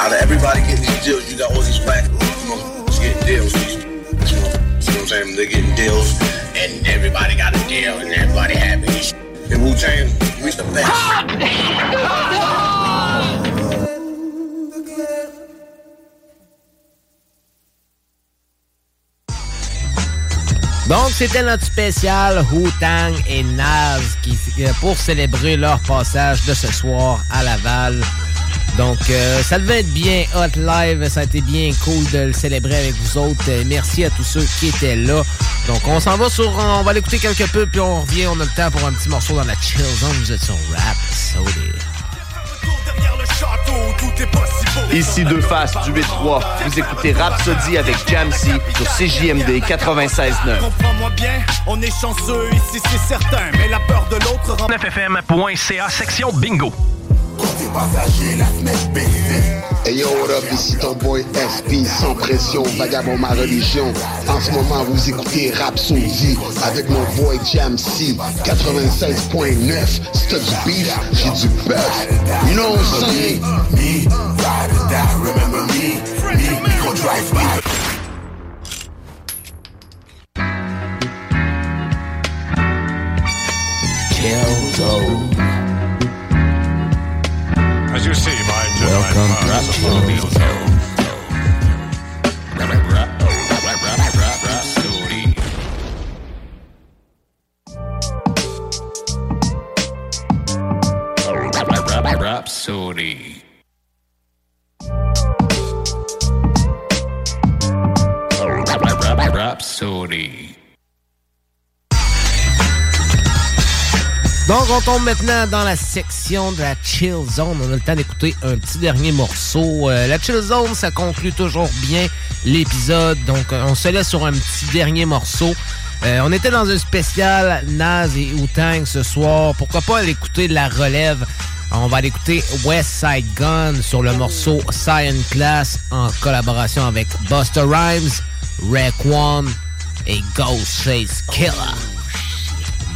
Out of everybody getting these deals, you got all these black, deals. Donc, c'était notre spécial Wu Tang et Naz qui, pour célébrer leur passage de ce soir à Laval. Donc, euh, ça devait être bien hot live. Ça a été bien cool de le célébrer avec vous autres. Euh, merci à tous ceux qui étaient là. Donc, on s'en va sur... On va l'écouter quelque peu, puis on revient. On a le temps pour un petit morceau dans la chill zone. Vous êtes sur Rap Sody. Ici deux faces du 8-3. Vous écoutez Rhapsody avec Jamsey sur CJMD 96.9. Comprends-moi bien, on est chanceux ici, c'est certain. Mais la peur de l'autre rend... 9fm.ca section bingo. Hey yo, what up, ici ton boy FP, sans pression, vagabond ma religion. En ce moment, vous écoutez Rhapsody avec mon boy Jam C, 96.9. C'est du beef, j'ai du bœuf. You know what I'm saying? Me, ride or die, remember me, me, go drive me. Killzone. As you see, my Welcome to Rapsodie. Rapsodie. Rapsodie. Donc, on tombe maintenant dans la section de la Chill Zone. On a le temps d'écouter un petit dernier morceau. Euh, la Chill Zone, ça conclut toujours bien l'épisode. Donc, euh, on se laisse sur un petit dernier morceau. Euh, on était dans un spécial Naz et Wu-Tang ce soir. Pourquoi pas aller écouter de la relève? On va aller écouter West Side Gun sur le morceau Cyan Class en collaboration avec Buster Rhymes, Raekwon et Ghostface Killer.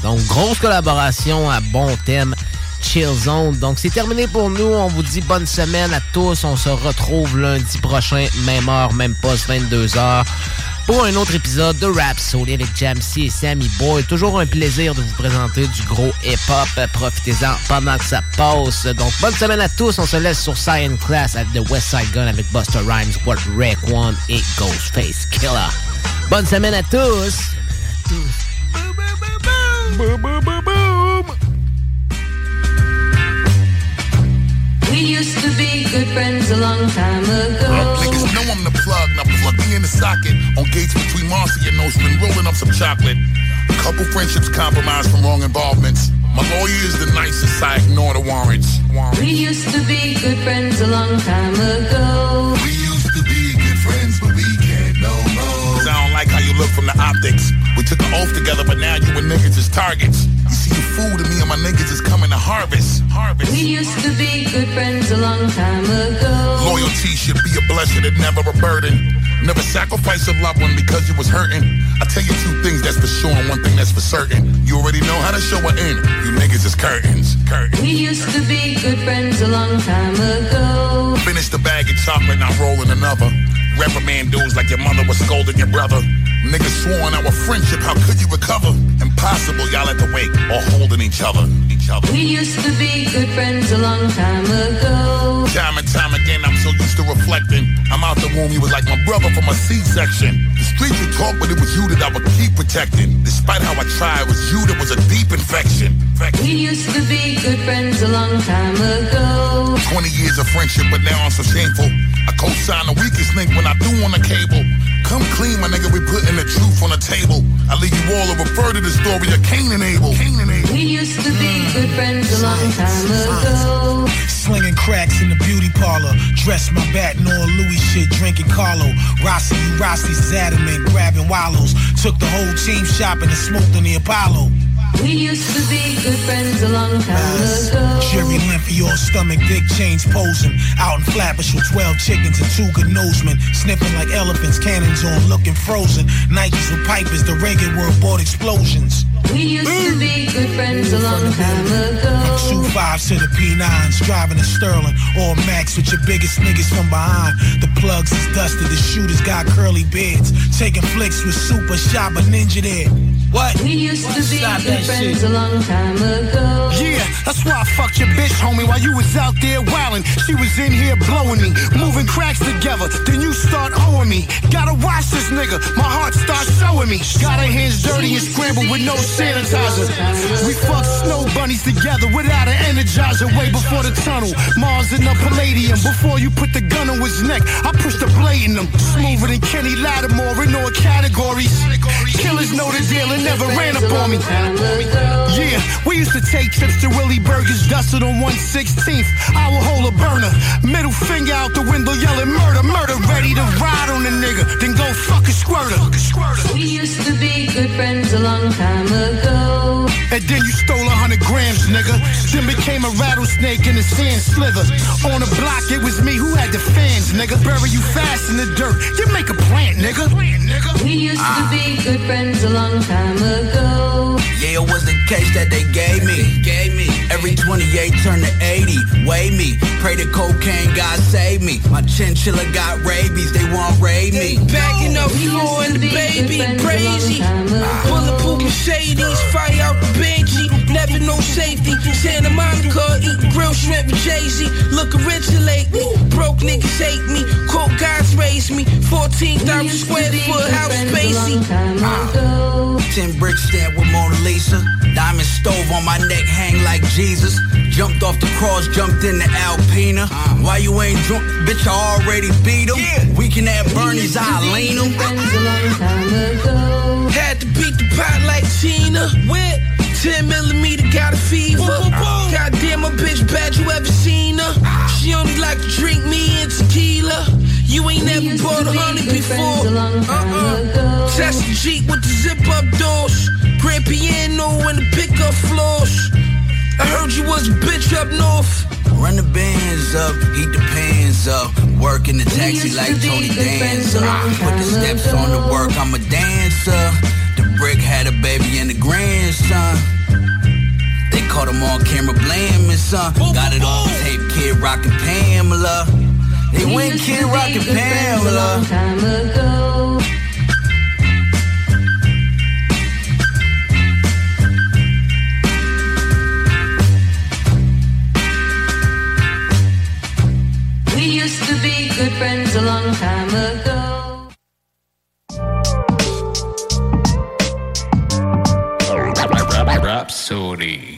Donc, grosse collaboration à bon thème. Chill Zone. Donc, c'est terminé pour nous. On vous dit bonne semaine à tous. On se retrouve lundi prochain, même heure, même poste, 22h, pour un autre épisode de Rap Soul avec Jamsey et Sammy Boy. Toujours un plaisir de vous présenter du gros hip-hop. Profitez-en pendant que ça passe. Donc, bonne semaine à tous. On se laisse sur Cyan Class avec The West Side Gun avec Buster Rhymes, What One et Ghostface Killer. Bonne semaine à tous. Boom, boom, boom, boom. We used to be good friends a long time ago. Niggas know I'm the plug, now plug me in the socket. On gates between Marcy and Nostrand, rolling up some chocolate. A couple friendships compromised from wrong involvements. My lawyer is the nicest, I ignore the warrants. warrants. We used to be good friends a long time ago. We used to be good friends, but we can't no more. I don't like how you look from the optics. We took an oath together, but now you and niggas is targets. You see, you fool to me and my niggas is coming to harvest. Harvest. We used to be good friends a long time ago. Loyalty should be a blessing and never a burden. Never sacrifice a loved one because you was hurting. I tell you two things that's for sure and one thing that's for certain. You already know how to show an end. You niggas is curtains. Curtains. We used to be good friends a long time ago. Finish the bag of chocolate, now rolling another. Reprimand dudes like your mother was scolding your brother. Niggas sworn our friendship, how could you recover? Impossible, y'all at the wake or holding each other. Each other. We used to be good friends a long time ago. Time and time again, I'm so used to reflecting. I'm out the womb, you was like my brother from a C-section. The streets would talk, but it was you that I would keep protecting. Despite how I tried, it was you that was a deep infection. We used to be good friends a long time ago. 20 years of friendship, but now I'm so shameful. I co-sign the weakest link when I do on the cable. Come clean, my nigga, we putting the truth on the table. I leave you all to refer to the story of Cain and Abel. Cain and Abel. We used to be good friends a long time ago. Slinging cracks in the beauty parlor. Dress my bat in all Louis shit, drinking Carlo. Rossi, you Rossi's adamant, grabbing wallows. Took the whole team shopping and smoked on the Apollo. We used to be good friends a long time ago. Jerry all stomach, big chains posing. Out in Flatbush with 12 chickens and two good nosemen. Sniffing like elephants, cannons on, looking frozen. Nikes with pipers, the reggae world bought explosions. We used to be good friends a long time ago. Two fives to the P9s, driving a Sterling or Max with your biggest niggas from behind. The plugs is dusted, the shooters got curly beards. Taking flicks with super shop a ninja there. What? We used to be Stop good a long time ago. Yeah, that's why I fucked your bitch, homie, while you was out there wildin'. She was in here blowing me, moving cracks together. Then you start owing me. Gotta watch this nigga, my heart starts showing me. Got her hands dirty and scrambled with no sanitizer. We fucked snow bunnies together without an energizer way before the tunnel. Mars in the Palladium, before you put the gun on his neck, I pushed the blade in him. Smoother than Kenny Lattimore in all categories. Killers know the deal and never ran up on me. Yeah, we used to take trips to Willie Burgers, dusted on 116th. I will hold a burner, middle finger out the window, yelling murder, murder, ready to ride on the nigga, then go fuck a squirter. We used to be good friends a long time ago. And then you stole a hundred grams, nigga. Then became a rattlesnake in the sand slither. On the block, it was me who had the fans, nigga. Bury you fast in the dirt. You make a plant, nigga. We used to be good friends a long time ago. Yeah, it was the case that they gave me. Gave me. Every 28 turned to 80. Weigh me. Pray the cocaine, God save me. My chinchilla got rabies, they won't raid me. Backing up and the baby crazy. Bulletproof Mercedes, fire out the Benji. Never no safety. Santa Monica, eat grilled shrimp with Jay-Z. Looking rich lately. Broke niggas hate me. Coke guys raise me. 14,000 square foot house spacey. Ah. Ten bricks stand with Mona Lisa. Diamond stove on my neck, hang like Jesus. Jumped off the cross, jumped in the Alpina. Ah. Why you ain't drunk? Bitch, I already beat him. Weekend at Bernie's, I lean him. Had to beat the pot like Tina. Whip. 10 millimeter got a fever. Goddamn, my bitch bad, you ever seen her? She only like to drink me and tequila. You ain't never bought a honey before. Uh-uh. Test the Jeep with the zip up doors. Grand piano and the pickup floors. I heard you was a bitch up north. Run the bands up, heat the pans up. Work in the taxi like Tony Danza. Put the steps on the work, I'm a dancer. Brick had a baby and a grandson. They caught him on camera blaming son. Got it on tape, kid rockin' Pamela. They went kid rockin' Pamela. We used to be good friends a long time ago. Rapsodie.